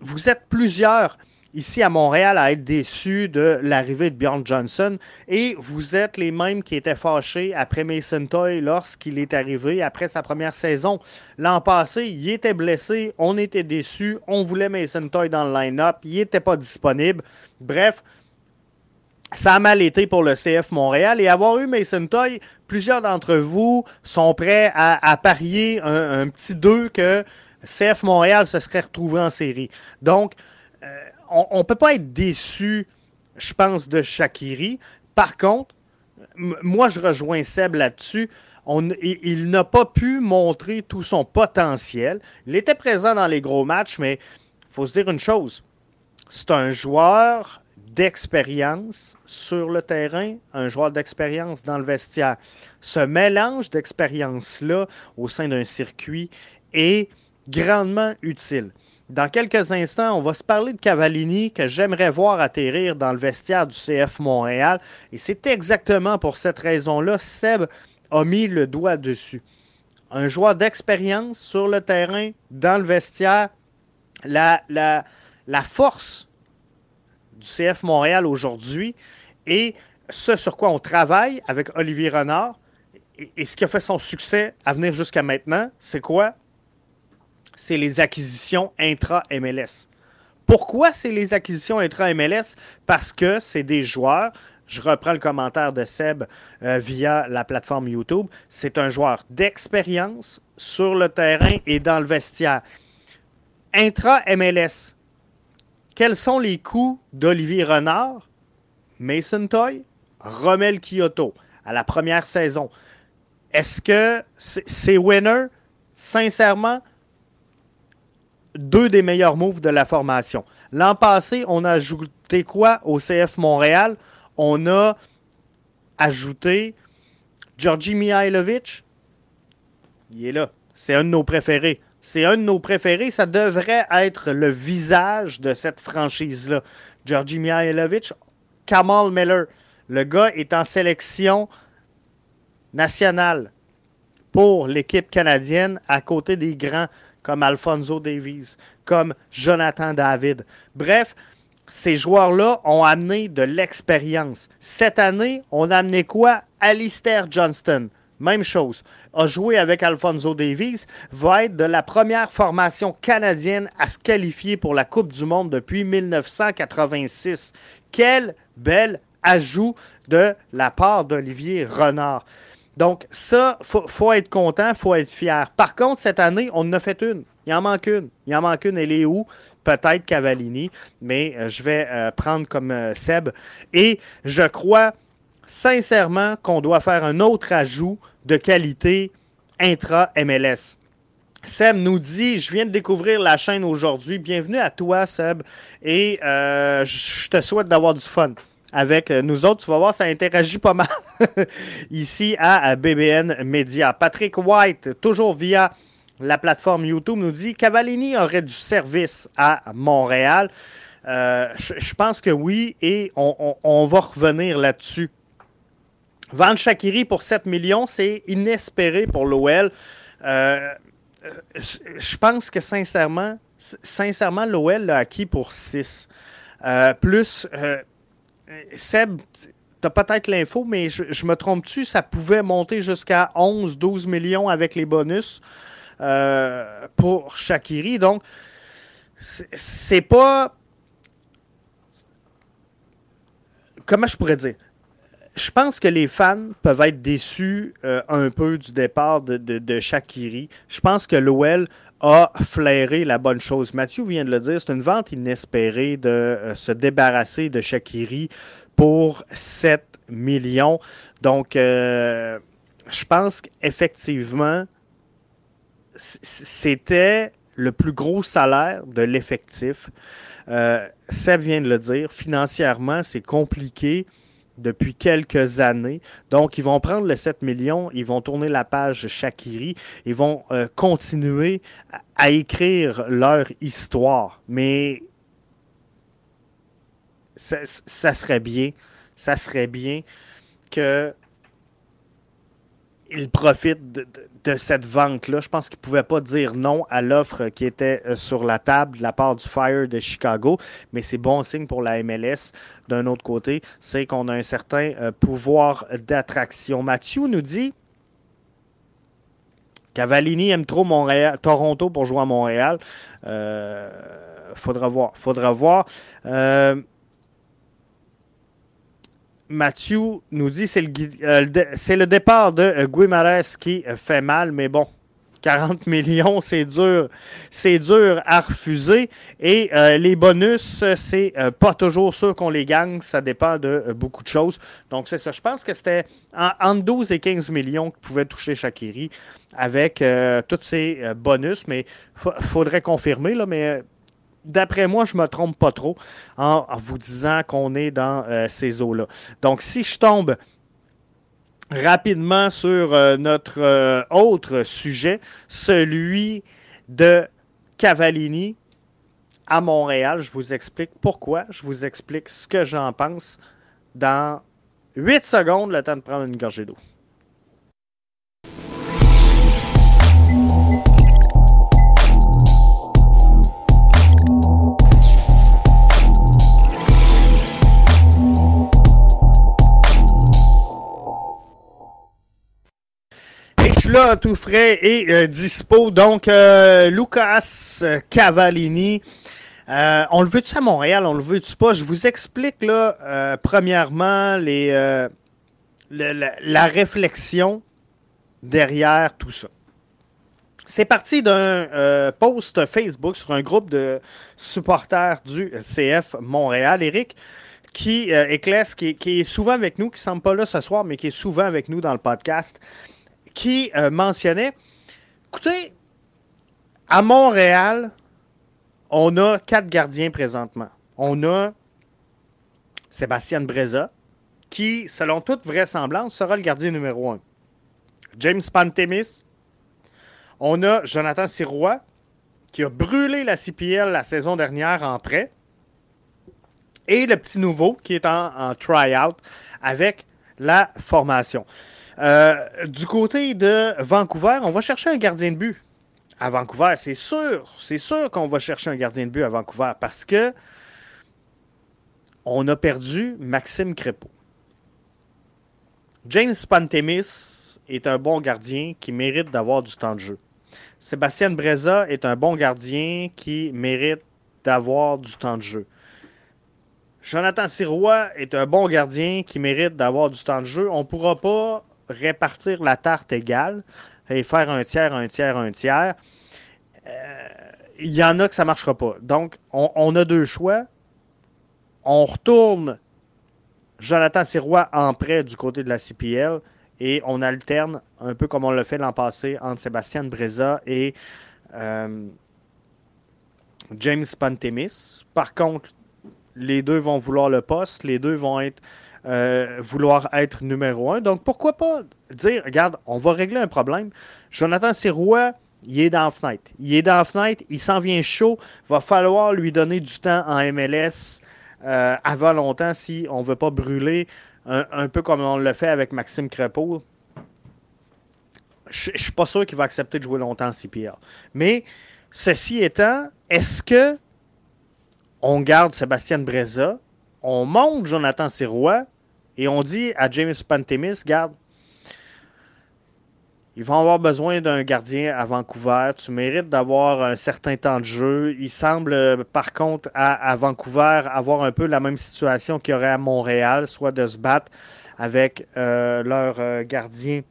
Vous êtes plusieurs ici à Montréal à être déçus de l'arrivée de Bjorn Johnson et vous êtes les mêmes qui étaient fâchés après Mason Toy lorsqu'il est arrivé après sa première saison. L'an passé, il était blessé, on était déçus, on voulait Mason Toy dans le line-up, il n'était pas disponible. Bref, ça a mal été pour le CF Montréal et avoir eu Mason Toy, plusieurs d'entre vous sont prêts à, parier un, petit 2 que CF Montréal se serait retrouvé en série. Donc, on ne peut pas être déçu, je pense, de Shakiri. Par contre, moi, je rejoins Seb là-dessus. il, n'a pas pu montrer tout son potentiel. Il était présent dans les gros matchs, mais il faut se dire une chose. C'est un joueur d'expérience sur le terrain, un joueur d'expérience dans le vestiaire. Ce mélange d'expérience-là au sein d'un circuit est grandement utile. Dans quelques instants, on va se parler de Cavallini que j'aimerais voir atterrir dans le vestiaire du CF Montréal. Et c'est exactement pour cette raison-là, Seb a mis le doigt dessus. Un joueur d'expérience sur le terrain, dans le vestiaire, la, la, la force du CF Montréal aujourd'hui et ce sur quoi on travaille avec Olivier Renard et, ce qui a fait son succès à venir jusqu'à maintenant, c'est quoi? c'est les acquisitions intra-MLS. Pourquoi c'est les acquisitions intra-MLS? Parce que c'est des joueurs, je reprends le commentaire de Seb euh, via la plateforme YouTube, c'est un joueur d'expérience sur le terrain et dans le vestiaire. Intra-MLS, quels sont les coûts d'Olivier Renard, Mason Toy, Romel Kyoto à la première saison? Est-ce que c'est winner? Sincèrement, deux des meilleurs moves de la formation. L'an passé, on a ajouté quoi au CF Montréal? On a ajouté Georgi Mihailovic. Il est là. C'est un de nos préférés. C'est un de nos préférés. Ça devrait être le visage de cette franchise-là. Georgi Mihailovic, Kamal Miller. Le gars est en sélection nationale pour l'équipe canadienne à côté des grands comme Alfonso Davies, comme Jonathan David. Bref, ces joueurs-là ont amené de l'expérience. Cette année, on a amené quoi? Alistair Johnston. Même chose. A joué avec Alfonso Davies, va être de la première formation canadienne à se qualifier pour la Coupe du Monde depuis 1986. Quel bel ajout de la part d'Olivier Renard. Donc, ça, il faut, être content, il faut être fier. Par contre, cette année, on en a fait une. Il en manque une. Il en manque une. Elle est où? Peut-être Cavallini, mais euh, je vais euh, prendre comme euh, Seb. Et je crois sincèrement qu'on doit faire un autre ajout de qualité intra-MLS. Seb nous dit, je viens de découvrir la chaîne aujourd'hui. Bienvenue à toi, Seb. Et je te souhaite d'avoir du fun avec nous autres. Tu vas voir, ça interagit pas mal ici à BBN Media. Patrick White, toujours via la plateforme YouTube, nous dit Cavallini aurait du service à Montréal. Euh, je, pense que oui, et on, va revenir là-dessus. Vendre Shakiri pour 7 millions, c'est inespéré pour l'OL. Euh, je pense que sincèrement, sincèrement, l'OL l'a acquis pour 6. Euh, plus, Seb, tu as peut-être l'info, mais je, me trompe-tu, ça pouvait monter jusqu'à 11-12 millions avec les bonus euh, pour Shakiri. Donc, c'est pas. Comment je pourrais dire? Je pense que les fans peuvent être déçus euh, un peu du départ de, de Shakiri. Je pense que l'OL a flairé la bonne chose. Mathieu vient de le dire, c'est une vente inespérée de euh, se débarrasser de Shakiri pour 7 millions. Donc, euh, je pense qu'effectivement, c'était le plus gros salaire de l'effectif. Euh, Seb vient de le dire, financièrement, c'est compliqué depuis quelques années. Donc, ils vont prendre les 7 millions, ils vont tourner la page Shakiri, ils vont euh, continuer à, écrire leur histoire. Mais ça, serait bien, ça serait bien que il profite de, cette vente-là. Je pense qu'il ne pouvait pas dire non à l'offre qui était euh, sur la table de la part du Fire de Chicago, mais c'est bon signe pour la MLS. D'un autre côté, c'est qu'on a un certain euh, pouvoir d'attraction. Mathieu nous dit Cavallini aime trop Montréal, Toronto pour jouer à Montréal. Euh, faudra voir. Faudra voir. Mathieu nous dit c'est le, euh, départ de euh, qui fait mal, mais bon, 40 millions, c'est dur. C'est dur à refuser. Et les bonus, c'est pas toujours sûr qu'on les gagne. Ça dépend de beaucoup de choses. Donc, c'est ça. Je pense que c'était entre 12 et 15 millions que pouvait toucher Shakiri avec tous ces bonus. Mais faudrait confirmer. Là, mais d'après moi, je ne me trompe pas trop en, vous disant qu'on est dans euh, ces eaux-là. Donc, si je tombe rapidement sur euh, notre euh, autre sujet, celui de Cavallini à Montréal, je vous explique pourquoi, je vous explique ce que j'en pense dans 8 secondes, le temps de prendre une gorgée d'eau. Là, tout frais et euh, dispo. Donc, euh, Lucas Cavallini. Euh, on le veut-tu à Montréal? On le veut-tu pas? Je vous explique, là, premièrement, les, la, réflexion derrière tout ça. C'est parti d'un post Facebook sur un groupe de supporters du CF Montréal. Eric, qui est qui, qui, est souvent avec nous, qui ne semble pas là ce soir, mais qui est souvent avec nous dans le podcast qui euh, mentionnait, écoutez, à Montréal, on a quatre gardiens présentement. On a Sébastien Breza, qui, selon toute vraisemblance, sera le gardien numéro un. James Pantemis. On a Jonathan Sirois, qui a brûlé la CPL la saison dernière en prêt. Et le petit nouveau, qui est en, en try-out avec la formation. Euh, du côté de Vancouver, on va chercher un gardien de but. À Vancouver, c'est sûr, c'est sûr qu'on va chercher un gardien de but à Vancouver parce que on a perdu Maxime Crépeau. James Pantemis est un bon gardien qui mérite d'avoir du temps de jeu. Sébastien Breza est un bon gardien qui mérite d'avoir du temps de jeu. Jonathan Sirois est un bon gardien qui mérite d'avoir du temps de jeu. On ne pourra pas répartir la tarte égale et faire un tiers, un tiers, un tiers, euh, il y en a que ça ne marchera pas. Donc, on, a deux choix. On retourne Jonathan Sirois en prêt du côté de la CPL et on alterne un peu comme on l'a fait l'an passé entre Sébastien Breza et euh, James Pantemis. Par contre, les deux vont vouloir le poste, les deux vont être euh, vouloir être numéro un. Donc, pourquoi pas dire, regarde, on va régler un problème. Jonathan Sirois, il est dans la fenêtre. Il est dans la fenêtre, il s'en vient chaud. Va falloir lui donner du temps en MLS euh, avant longtemps si on ne veut pas brûler, un, peu comme on le fait avec Maxime Crépeau. Je ne suis pas sûr qu'il va accepter de jouer longtemps en CPR. Mais, ceci étant, est-ce que on garde Sébastien Breza, on monte Jonathan Sirois, et on dit à James Pantemis, garde, ils vont avoir besoin d'un gardien à Vancouver. Tu mérites d'avoir un certain temps de jeu. Il semble, par contre, à, Vancouver, avoir un peu la même situation qu'il y aurait à Montréal, soit de se battre avec euh, leur euh, gardien,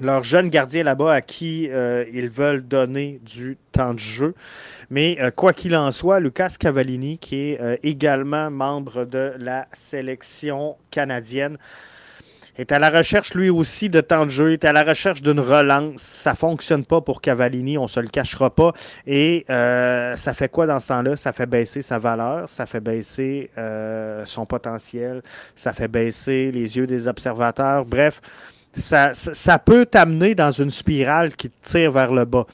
leur jeune gardien là-bas à qui euh, ils veulent donner du temps de jeu. Mais euh, quoi qu'il en soit, Lucas Cavallini, qui est euh, également membre de la sélection canadienne, est à la recherche lui aussi de temps de jeu, est à la recherche d'une relance. Ça ne fonctionne pas pour Cavallini, on se le cachera pas. Et euh, ça fait quoi dans ce temps-là? Ça fait baisser sa valeur, ça fait baisser son potentiel, ça fait baisser les yeux des observateurs. Bref, ça, peut t'amener dans une spirale qui te tire vers le bas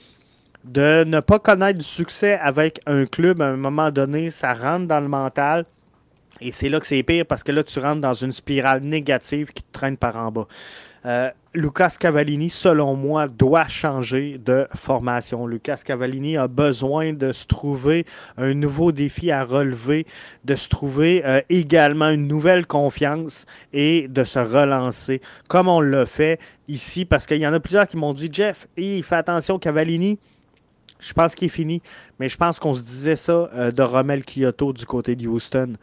de ne pas connaître du succès avec un club à un moment donné, ça rentre dans le mental. Et c'est là que c'est pire parce que là, tu rentres dans une spirale négative qui te traîne par en bas. Euh, Lucas Cavallini, selon moi, doit changer de formation. Lucas Cavallini a besoin de se trouver un nouveau défi à relever, de se trouver euh, également une nouvelle confiance et de se relancer, comme on l'a fait ici, parce qu'il y en a plusieurs qui m'ont dit Jeff, il fait attention, Cavallini. Je pense qu'il est fini, mais je pense qu'on se disait ça euh, de Romel Kyoto du côté de Houston.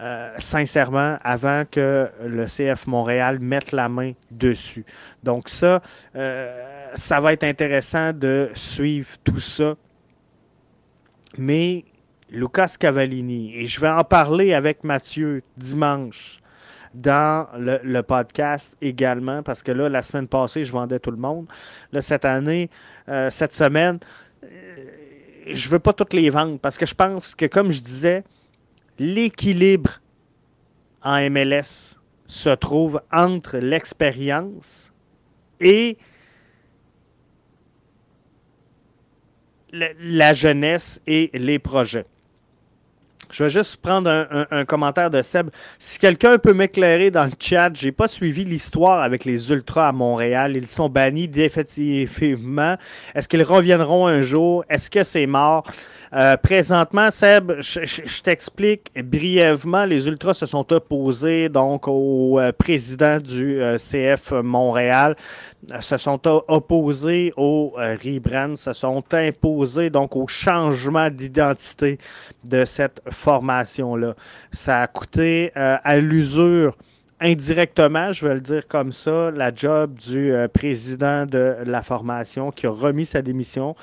Euh, sincèrement, avant que le CF Montréal mette la main dessus. Donc ça, euh, ça va être intéressant de suivre tout ça. Mais Lucas Cavallini, et je vais en parler avec Mathieu dimanche dans le, podcast également, parce que là, la semaine passée, je vendais tout le monde. Là, cette année, euh, cette semaine, je ne veux pas toutes les vendre, parce que je pense que, comme je disais, l'équilibre en MLS se trouve entre l'expérience et la jeunesse et les projets. Je vais juste prendre un, commentaire de Seb. Si quelqu'un peut m'éclairer dans le chat, j'ai pas suivi l'histoire avec les Ultras à Montréal. Ils sont bannis définitivement. Est-ce qu'ils reviendront un jour? Est-ce que c'est mort? Euh, présentement, Seb, je, t'explique brièvement. Les Ultras se sont opposés donc au euh, président du euh, CF Montréal se sont opposés au rebrand, se sont imposés donc au changement d'identité de cette formation-là. Ça a coûté à l'usure indirectement, je vais le dire comme ça, la job du président de la formation qui a remis sa démission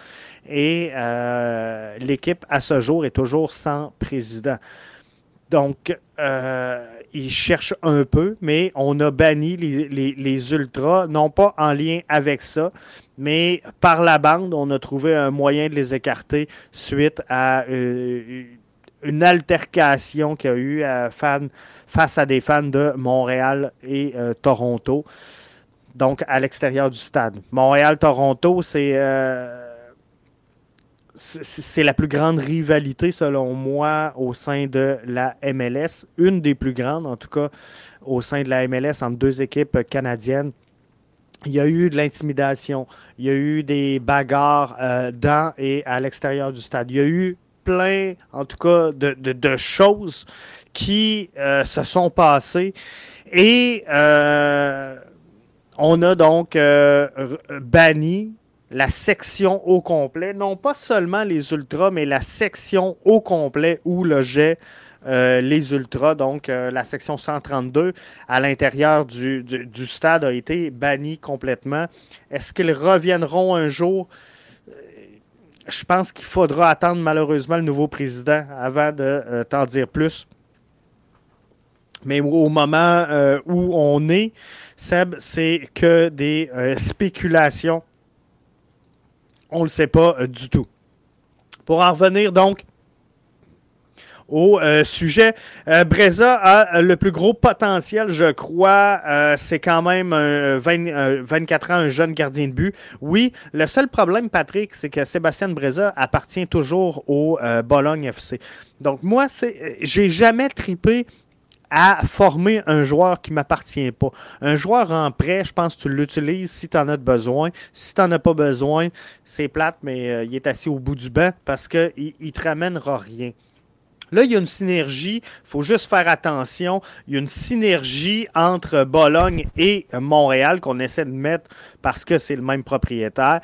et euh, l'équipe, à ce jour, est toujours sans président. Donc, euh, ils cherchent un peu, mais on a banni les, ultras, non pas en lien avec ça, mais par la bande, on a trouvé un moyen de les écarter suite à euh, une altercation qu'il y a eu face à des fans de Montréal et Toronto, donc à l'extérieur du stade. Montréal-Toronto, c'est c'est la plus grande rivalité, selon moi, au sein de la MLS. Une des plus grandes, en tout cas, au sein de la MLS, entre deux équipes canadiennes. Il y a eu de l'intimidation, il y a eu des bagarres euh, dans et à l'extérieur du stade. Il y a eu plein, en tout cas, de, choses qui euh, se sont passées. Et euh, on a donc banni la section au complet, non pas seulement les ultras, mais la section au complet où logeaient euh, les ultras, donc euh, la section 132 à l'intérieur du, stade a été bannie complètement. Est-ce qu'ils reviendront un jour? Euh, je pense qu'il faudra attendre malheureusement le nouveau président avant de t'en dire plus. Mais au moment où on est, Seb, c'est que des spéculations on ne le sait pas euh, du tout. Pour en revenir donc au euh, sujet. Euh, Breza a le plus gros potentiel, je crois. c'est quand même un 24 ans, un jeune gardien de but. Oui, le seul problème, Patrick, c'est que Sébastien Breza appartient toujours au Bologne FC. Donc moi, c'est, j'ai jamais tripé à former un joueur qui ne m'appartient pas. Un joueur en prêt, je pense que tu l'utilises si tu en as besoin. Si tu n'en as pas besoin, c'est plate, mais euh, il est assis au bout du banc parce qu'il ne te ramènera rien. Là, il y a une synergie, il faut juste faire attention. Il y a une synergie entre Bologne et Montréal qu'on essaie de mettre parce que c'est le même propriétaire.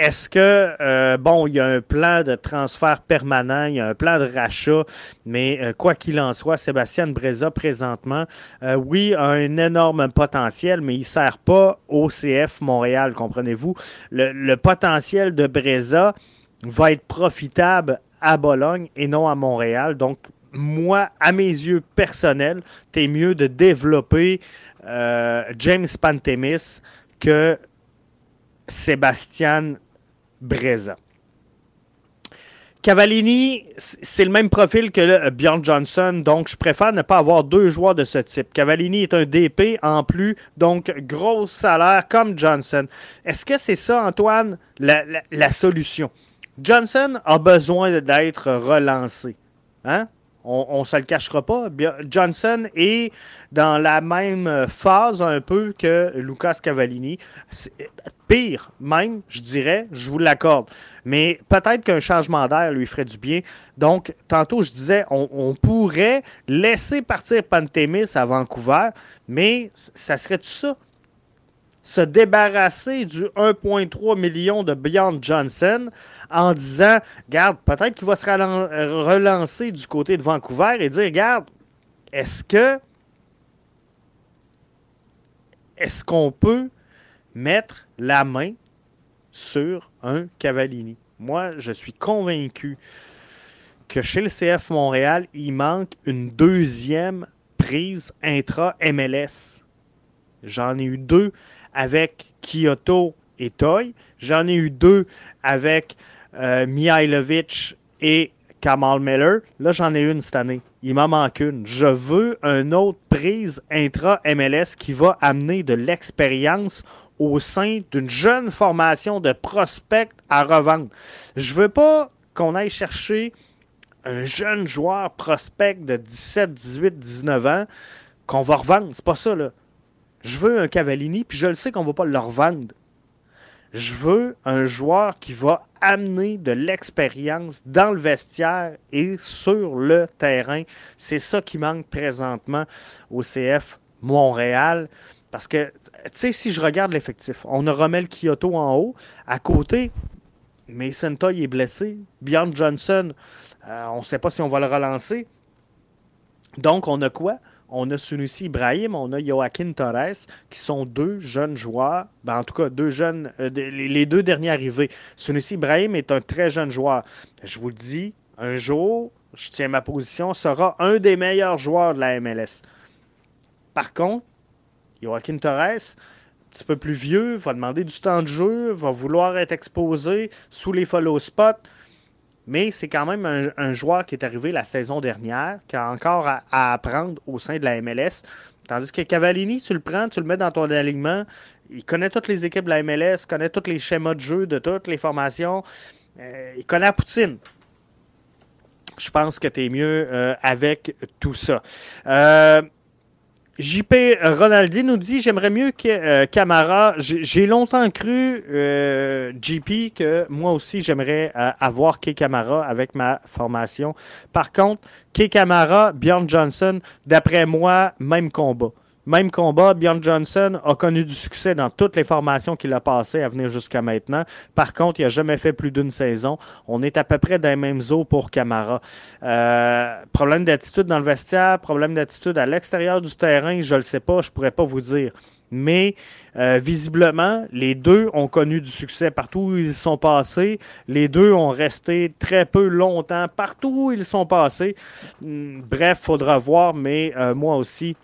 Est-ce que, euh, bon, il y a un plan de transfert permanent, il y a un plan de rachat, mais euh, quoi qu'il en soit, Sébastien Breza, présentement, euh, oui, a un énorme potentiel, mais il ne sert pas au CF Montréal, comprenez-vous? Le, potentiel de Breza va être profitable à Bologne et non à Montréal. Donc, moi, à mes yeux personnels, c'est mieux de développer James Pantemis que Sébastien Breza. Cavallini, c'est le même profil que le Bjorn Johnson, donc je préfère ne pas avoir deux joueurs de ce type. Cavallini est un DP en plus, donc gros salaire comme Johnson. Est-ce que c'est ça, Antoine, la, solution? Johnson a besoin d'être relancé. Hein? On ne se le cachera pas. Johnson est dans la même phase un peu que Lucas Cavallini. Pire, même, je dirais, je vous l'accorde. Mais peut-être qu'un changement d'air lui ferait du bien. Donc, tantôt, je disais, on, pourrait laisser partir Pantémis à Vancouver, mais ça serait tout ça? Se débarrasser du 1,3 million de Beyond Johnson en disant, garde, peut-être qu'il va se relancer du côté de Vancouver et dire, regarde, est-ce que est-ce qu'on peut mettre la main sur un Cavallini? Moi, je suis convaincu que chez le CF Montréal, il manque une deuxième prise intra-MLS. J'en ai eu deux avec Kyoto et Toy. J'en ai eu deux avec euh, Mihailovic et Kamal Miller. Là, j'en ai une cette année. Il m'en manque une. Je veux une autre prise intra-MLS qui va amener de l'expérience au sein d'une jeune formation de prospects à revendre. Je veux pas qu'on aille chercher un jeune joueur prospect de 17, 18, 19 ans qu'on va revendre. C'est pas ça, là. Je veux un Cavallini, puis je le sais qu'on va pas le revendre. Je veux un joueur qui va amener de l'expérience dans le vestiaire et sur le terrain. C'est ça qui manque présentement au CF Montréal. Parce que, tu sais, si je regarde l'effectif, on a Romel Kyoto en haut. À côté, Mason Toy est blessé. Bjorn Johnson, euh, on ne sait pas si on va le relancer. Donc, on a quoi? On a Sunusi Ibrahim, on a Joaquin Torres, qui sont deux jeunes joueurs. Ben, en tout cas, deux jeunes, euh, les deux derniers arrivés. Sunusi Ibrahim est un très jeune joueur. Je vous le dis, un jour, je tiens ma position, sera un des meilleurs joueurs de la MLS. Par contre, Joaquin Torres, un petit peu plus vieux, va demander du temps de jeu, va vouloir être exposé sous les follow spots. Mais c'est quand même un, joueur qui est arrivé la saison dernière, qui a encore à, apprendre au sein de la MLS. Tandis que Cavallini, tu le prends, tu le mets dans ton alignement. Il connaît toutes les équipes de la MLS, connaît tous les schémas de jeu de toutes les formations. Euh, il connaît Poutine. Je pense que tu es mieux euh, avec tout ça. Euh, JP Ronaldi nous dit J'aimerais mieux que euh, Camara. J'ai longtemps cru, euh, JP, que moi aussi j'aimerais euh, avoir K Camara avec ma formation. Par contre, K Camara, Bjorn Johnson, d'après moi, même combat. Même combat, Bjorn Johnson a connu du succès dans toutes les formations qu'il a passées à venir jusqu'à maintenant. Par contre, il n'a jamais fait plus d'une saison. On est à peu près dans les mêmes eaux pour Camara. Euh, problème d'attitude dans le vestiaire, problème d'attitude à l'extérieur du terrain, je ne le sais pas, je ne pourrais pas vous dire. Mais euh, visiblement, les deux ont connu du succès partout où ils sont passés. Les deux ont resté très peu longtemps partout où ils sont passés. Hmm, bref, faudra voir, mais euh, moi aussi,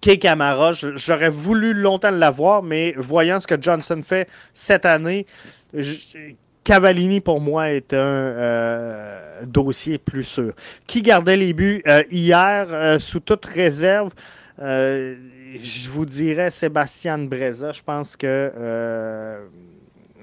Kay Camara. J'aurais voulu longtemps l'avoir, mais voyant ce que Johnson fait cette année, Cavallini, pour moi, est un euh, dossier plus sûr. Qui gardait les buts euh, hier euh, sous toute réserve? je vous dirais Sébastien Breza. Je pense que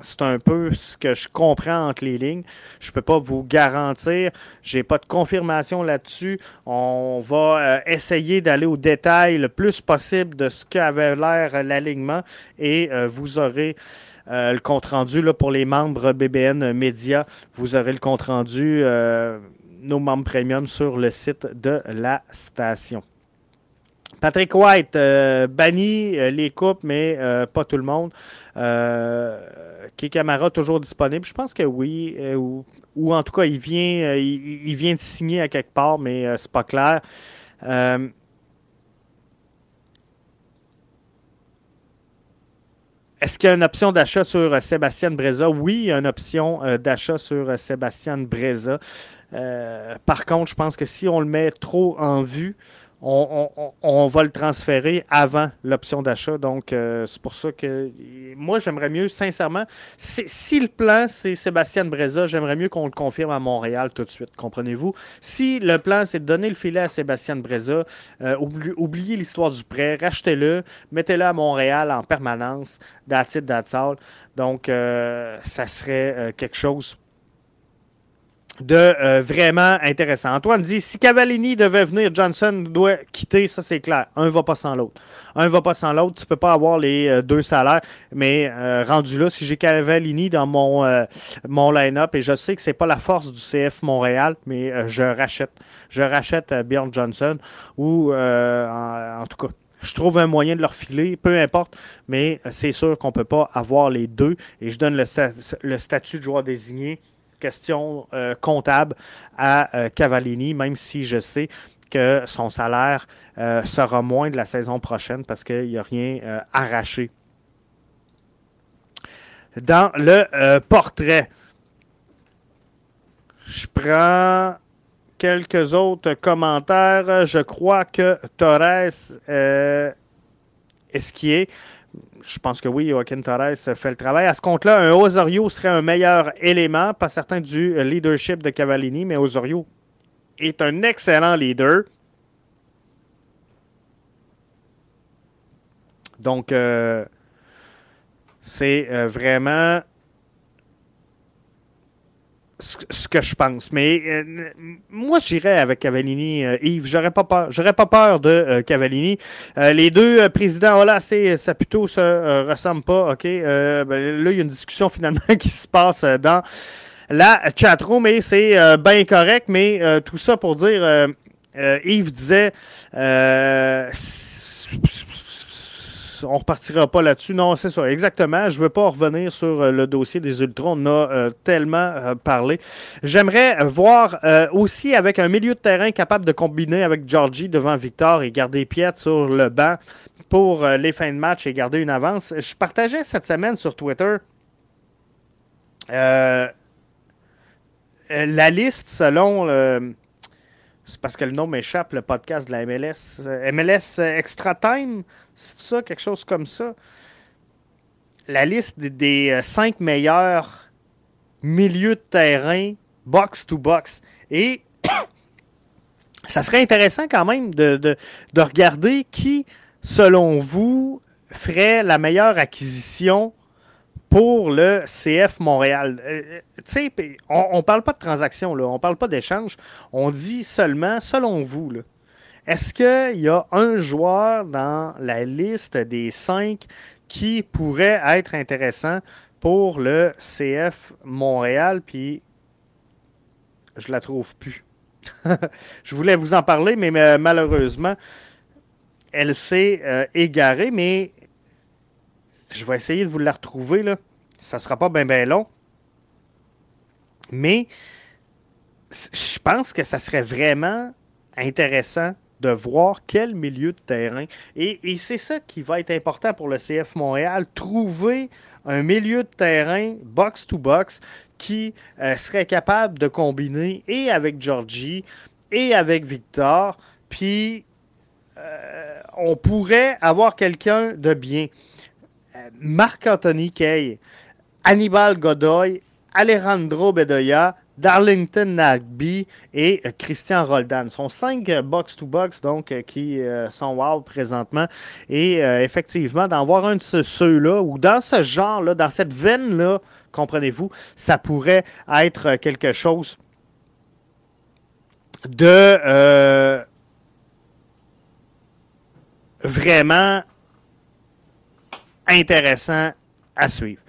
c'est un peu ce que je comprends entre les lignes. Je ne peux pas vous garantir. Je n'ai pas de confirmation là-dessus. On va euh, essayer d'aller au détail le plus possible de ce qu'avait l'air l'alignement et euh, vous aurez euh, le compte-rendu pour les membres BBN Média. Vous aurez le compte-rendu, nos membres premium, sur le site de la station. Patrick White, banni les coupes, mais pas tout le monde. Camara toujours disponible? Je pense que oui. Euh, ou, en tout cas, il vient, euh, il, vient de signer à quelque part, mais euh, c'est pas clair. Est-ce qu'il y a une option d'achat sur Sébastien Breza? Oui, il y a une option d'achat sur Sébastien Breza. par contre, je pense que si on le met trop en vue, on, va le transférer avant l'option d'achat. Donc, euh, c'est pour ça que moi, j'aimerais mieux, sincèrement, si, le plan, c'est Sébastien Breza, j'aimerais mieux qu'on le confirme à Montréal tout de suite, comprenez-vous? Si le plan, c'est de donner le filet à Sébastien Breza, euh, oubliez l'histoire du prêt, rachetez-le, mettez-le à Montréal en permanence, that's it, Donc, euh, ça serait quelque chose de euh, vraiment intéressant. Antoine dit si Cavallini devait venir, Johnson doit quitter, ça c'est clair. Un va pas sans l'autre. Un va pas sans l'autre. Tu peux pas avoir les euh, deux salaires. Mais euh, rendu là, si j'ai Cavallini dans mon, mon line-up, et je sais que c'est pas la force du CF Montréal, mais je rachète. Je rachète Bjorn Johnson ou en, tout cas. Je trouve un moyen de leur filer, peu importe, mais c'est sûr qu'on ne peut pas avoir les deux. Et je donne le, le statut de joueur désigné question euh, comptable à euh, Cavallini, même si je sais que son salaire euh, sera moins de la saison prochaine parce qu'il n'y a rien arraché. Dans le portrait, je prends quelques autres commentaires. Je crois que Torres Esquier je pense que oui, Joaquin Torres fait le travail. À ce compte-là, un Osorio serait un meilleur élément, pas certain du leadership de Cavallini, mais Osorio est un excellent leader. Donc, euh, c'est euh, vraiment ce que je pense. Mais euh, moi, j'irais avec Cavallini, euh, Yves. J'aurais pas peur. J'aurais pas peur de euh, Cavallini. les deux présidents, oh là, ça plutôt se ressemble pas. OK? Ben, là, il y a une discussion finalement qui se passe dans la chatroom, mais c'est bien correct. Mais tout ça pour dire, Yves disait on repartira pas là-dessus. Non, c'est ça, exactement. Je veux pas revenir sur euh, le dossier des Ultras. On a euh, tellement euh, parlé. J'aimerais voir aussi avec un milieu de terrain capable de combiner avec Georgie devant Victor et garder Piet sur le banc pour les fins de match et garder une avance. Je partageais cette semaine sur Twitter la liste selon c'est parce que le nom m'échappe, le podcast de la MLS. MLS Extra Time, c'est ça, quelque chose comme ça. La liste des, euh, cinq meilleurs milieux de terrain box-to-box. Et ça serait intéressant quand même de, de, regarder qui, selon vous, ferait la meilleure acquisition pour le CF Montréal. Euh, euh, on ne parle pas de transaction, là, on ne parle pas d'échange. On dit seulement, selon vous, là, est-ce qu'il y a un joueur dans la liste des cinq qui pourrait être intéressant pour le CF Montréal? Puis je la trouve plus. je voulais vous en parler, mais malheureusement, elle s'est euh, égarée. Mais je vais essayer de vous la retrouver. Là. Ça ne sera pas bien bien long. Mais je pense que ça serait vraiment intéressant de voir quel milieu de terrain. Et, c'est ça qui va être important pour le CF Montréal, trouver un milieu de terrain box-to-box qui euh, serait capable de combiner et avec Georgie et avec Victor. Puis euh, on pourrait avoir quelqu'un de bien. Euh, Marc-Anthony Kay, Hannibal Godoy, Alejandro Bedoya, Darlington Nagby et euh, Christian Roldan. Ce sont cinq euh, box-to-box donc euh, qui sont wow présentement. Et effectivement, d'en voir un de ceux-là ou dans ce genre-là, dans cette veine-là, comprenez-vous, ça pourrait être quelque chose de vraiment intéressant à suivre.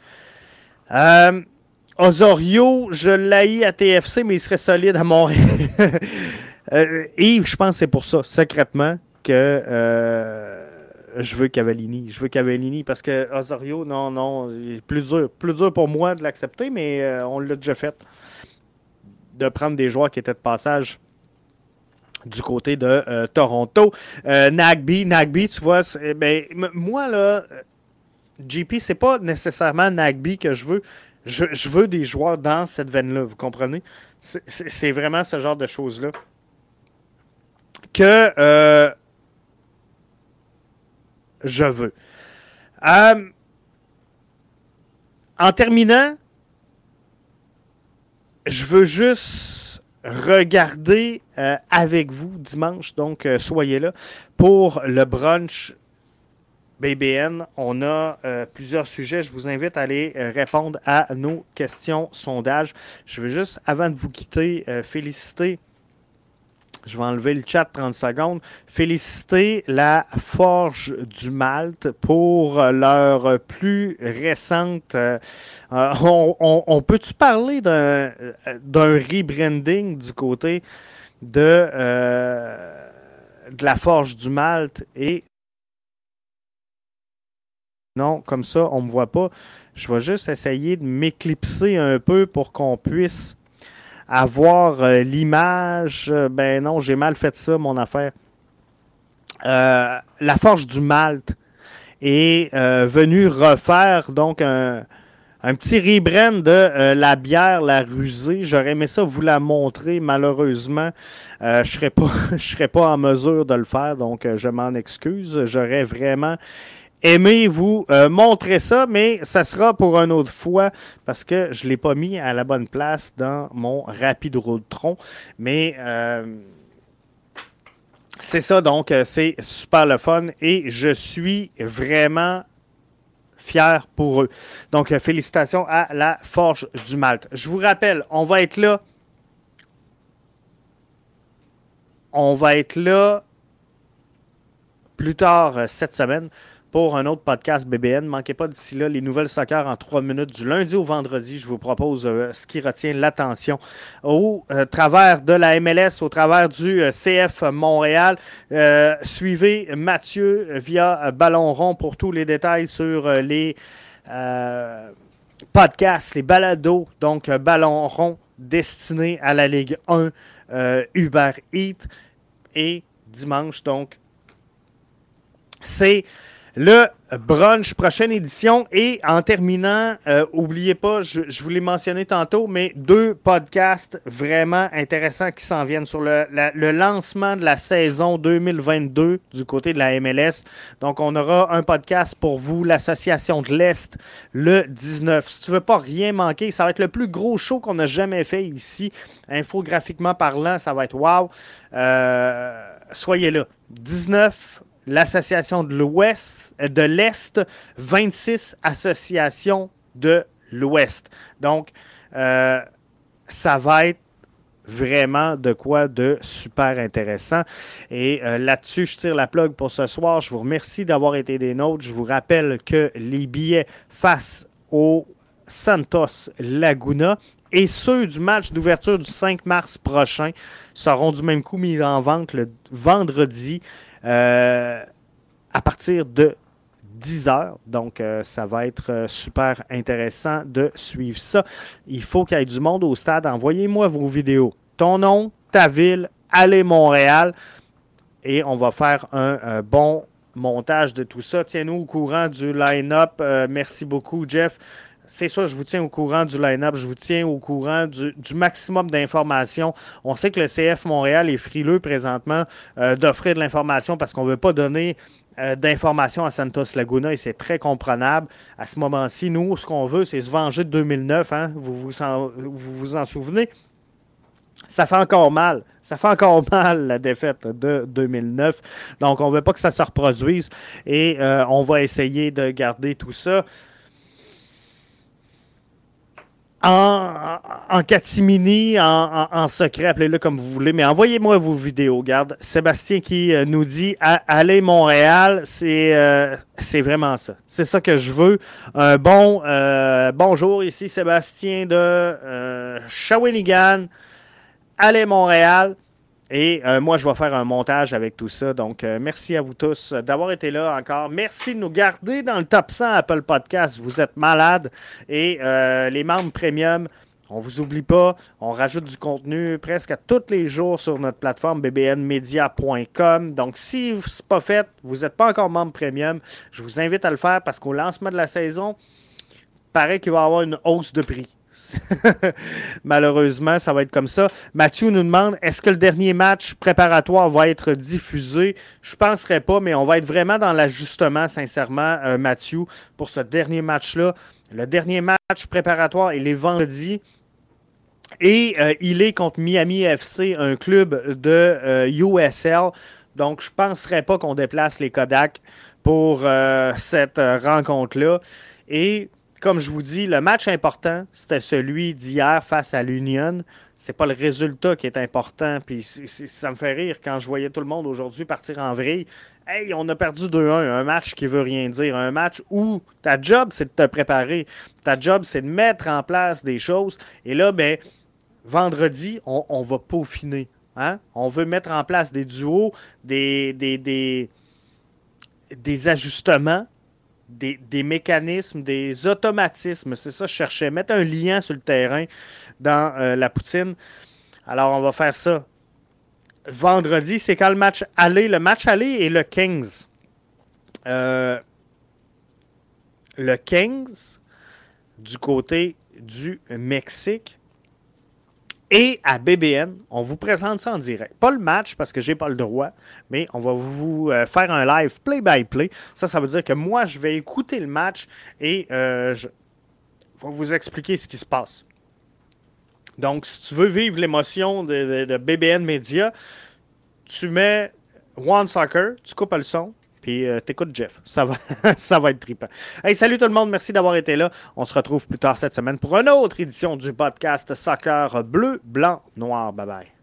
Osorio, je l'ai à TFC, mais il serait solide à Montréal. euh, Yves, je pense que c'est pour ça, secrètement, que euh, je veux Cavallini. Je veux Cavallini parce que Osorio, non, non, plus dur, plus dur pour moi de l'accepter, mais euh, on l'a déjà fait. De prendre des joueurs qui étaient de passage du côté de euh, Toronto. Nagby, Nagby, tu vois, ben, moi, là, GP, c'est pas nécessairement Nagby que je veux je, veux des joueurs dans cette veine-là, vous comprenez? C'est vraiment ce genre de choses-là. Que euh, je veux. Euh, en terminant, je veux juste regarder euh, avec vous dimanche, donc soyez là, pour le brunch BBN. On a plusieurs sujets. Je vous invite à aller répondre à nos questions sondages. Je veux juste, avant de vous quitter, féliciter je vais enlever le chat 30 secondes. Féliciter la Forge du Malte pour leur plus récente. Euh, euh, on, peut-tu parler d'un rebranding du côté de, euh, de la Forge du Malte et. Non, comme ça, on ne me voit pas. Je vais juste essayer de m'éclipser un peu pour qu'on puisse avoir euh, l'image. Euh, ben non, j'ai mal fait ça, mon affaire. Euh, la Forge du Malte est venue refaire donc un, petit rebrand de la bière, la rusée. J'aurais aimé ça vous la montrer. Malheureusement, je ne serais, pas, serais pas en mesure de le faire, donc je m'en excuse. J'aurais vraiment aimez-vous euh, montrer ça, mais ça sera pour une autre fois parce que je ne l'ai pas mis à la bonne place dans mon rapide tronc. Mais euh, c'est ça, donc euh, c'est super le fun et je suis vraiment fier pour eux. Donc félicitations à la Forge du Malte. Je vous rappelle, on va être là. On va être là plus tard cette semaine pour un autre podcast BBN. Manquez pas d'ici là les nouvelles soccer en trois minutes du lundi au vendredi. Je vous propose euh, ce qui retient l'attention au euh, travers de la MLS, au travers du euh, CF Montréal. suivez Mathieu via Ballon Rond pour tous les détails sur les podcasts, les balados, donc Ballon Rond destiné à la Ligue 1 Uber Eats. Et dimanche, donc, c'est le brunch, prochaine édition. Et en terminant, euh, oubliez pas, je, vous l'ai mentionné tantôt, mais deux podcasts vraiment intéressants qui s'en viennent sur le, lancement de la saison 2022 du côté de la MLS. Donc, on aura un podcast pour vous, l'Association de l'Est, le 19. Si tu veux pas rien manquer, ça va être le plus gros show qu'on a jamais fait ici. Infographiquement parlant, ça va être wow. Euh, soyez là. 19 l'Association de l'Ouest, euh, de l'Est, 26 associations de l'Ouest. Donc, euh, ça va être vraiment de quoi de super intéressant. Et euh, là-dessus, je tire la plug pour ce soir. Je vous remercie d'avoir été des nôtres. Je vous rappelle que les billets face au Santos Laguna et ceux du match d'ouverture du 5 mars prochain seront du même coup mis en vente le vendredi euh, à partir de 10 heures. Donc, euh, ça va être euh, super intéressant de suivre ça. Il faut qu'il y ait du monde au stade. Envoyez-moi vos vidéos. Ton nom, ta ville, allez Montréal. Et on va faire un, bon montage de tout ça. Tiens-nous au courant du line-up. merci beaucoup, Jeff c'est ça, je vous tiens au courant du line-up, je vous tiens au courant du, maximum d'informations. On sait que le CF Montréal est frileux présentement euh, d'offrir de l'information parce qu'on ne veut pas donner euh, d'informations à Santos Laguna et c'est très comprenable. À ce moment-ci, nous, ce qu'on veut, c'est se venger de 2009. Hein? Vous, vous, en, vous vous en souvenez? Ça fait encore mal. Ça fait encore mal la défaite de 2009. Donc, on ne veut pas que ça se reproduise et euh, on va essayer de garder tout ça en, en catimini, en, secret, appelez-le comme vous voulez, mais envoyez-moi vos vidéos. Garde, Sébastien qui euh, nous dit Allez Montréal, euh, c'est vraiment ça. C'est ça que je veux. Un bon euh, bonjour, ici Sébastien de Shawinigan. Allez Montréal. Et euh, moi, je vais faire un montage avec tout ça. Donc, euh, merci à vous tous d'avoir été là encore. Merci de nous garder dans le top 100 Apple Podcast. Vous êtes malades. Et euh, les membres premium, on vous oublie pas. On rajoute du contenu presque à tous les jours sur notre plateforme bbnmedia.com. Donc, si ce pas fait, vous n'êtes pas encore membre premium, je vous invite à le faire parce qu'au lancement de la saison, paraît qu'il va y avoir une hausse de prix. Malheureusement, ça va être comme ça. Mathieu nous demande est-ce que le dernier match préparatoire va être diffusé? Je ne penserais pas, mais on va être vraiment dans l'ajustement, sincèrement, euh, Mathieu, pour ce dernier match-là. Le dernier match préparatoire, il est vendredi. Et euh, il est contre Miami FC, un club de USL. Euh, Donc, je ne penserais pas qu'on déplace les Kodak pour cette rencontre-là. Et comme je vous dis, le match important, c'était celui d'hier face à l'Union. C'est pas le résultat qui est important. Puis ça me fait rire quand je voyais tout le monde aujourd'hui partir en vrille. Hey, on a perdu 2-1, un match qui veut rien dire. Un match où ta job, c'est de te préparer. Ta job, c'est de mettre en place des choses. Et là, ben, vendredi, on, va peaufiner. Hein? On veut mettre en place des duos, des, des, des, des ajustements des, mécanismes, des automatismes. C'est ça je cherchais. Mettre un lien sur le terrain dans euh, la poutine. Alors, on va faire ça. Vendredi, c'est quand le match aller? Le match aller est le 15. Euh, le 15 du côté du Mexique. Et à BBN, on vous présente ça en direct. Pas le match parce que j'ai pas le droit, mais on va vous euh, faire un live play-by-play. Ça, ça veut dire que moi, je vais écouter le match et euh, je vais vous expliquer ce qui se passe. Donc, si tu veux vivre l'émotion de, BBN Media, tu mets One Soccer, tu coupes le son, puis euh, t'écoutes Jeff. Ça va, ça va être trippant. Hey, salut tout le monde, merci d'avoir été là. On se retrouve plus tard cette semaine pour une autre édition du podcast Soccer bleu, blanc, noir. Bye bye.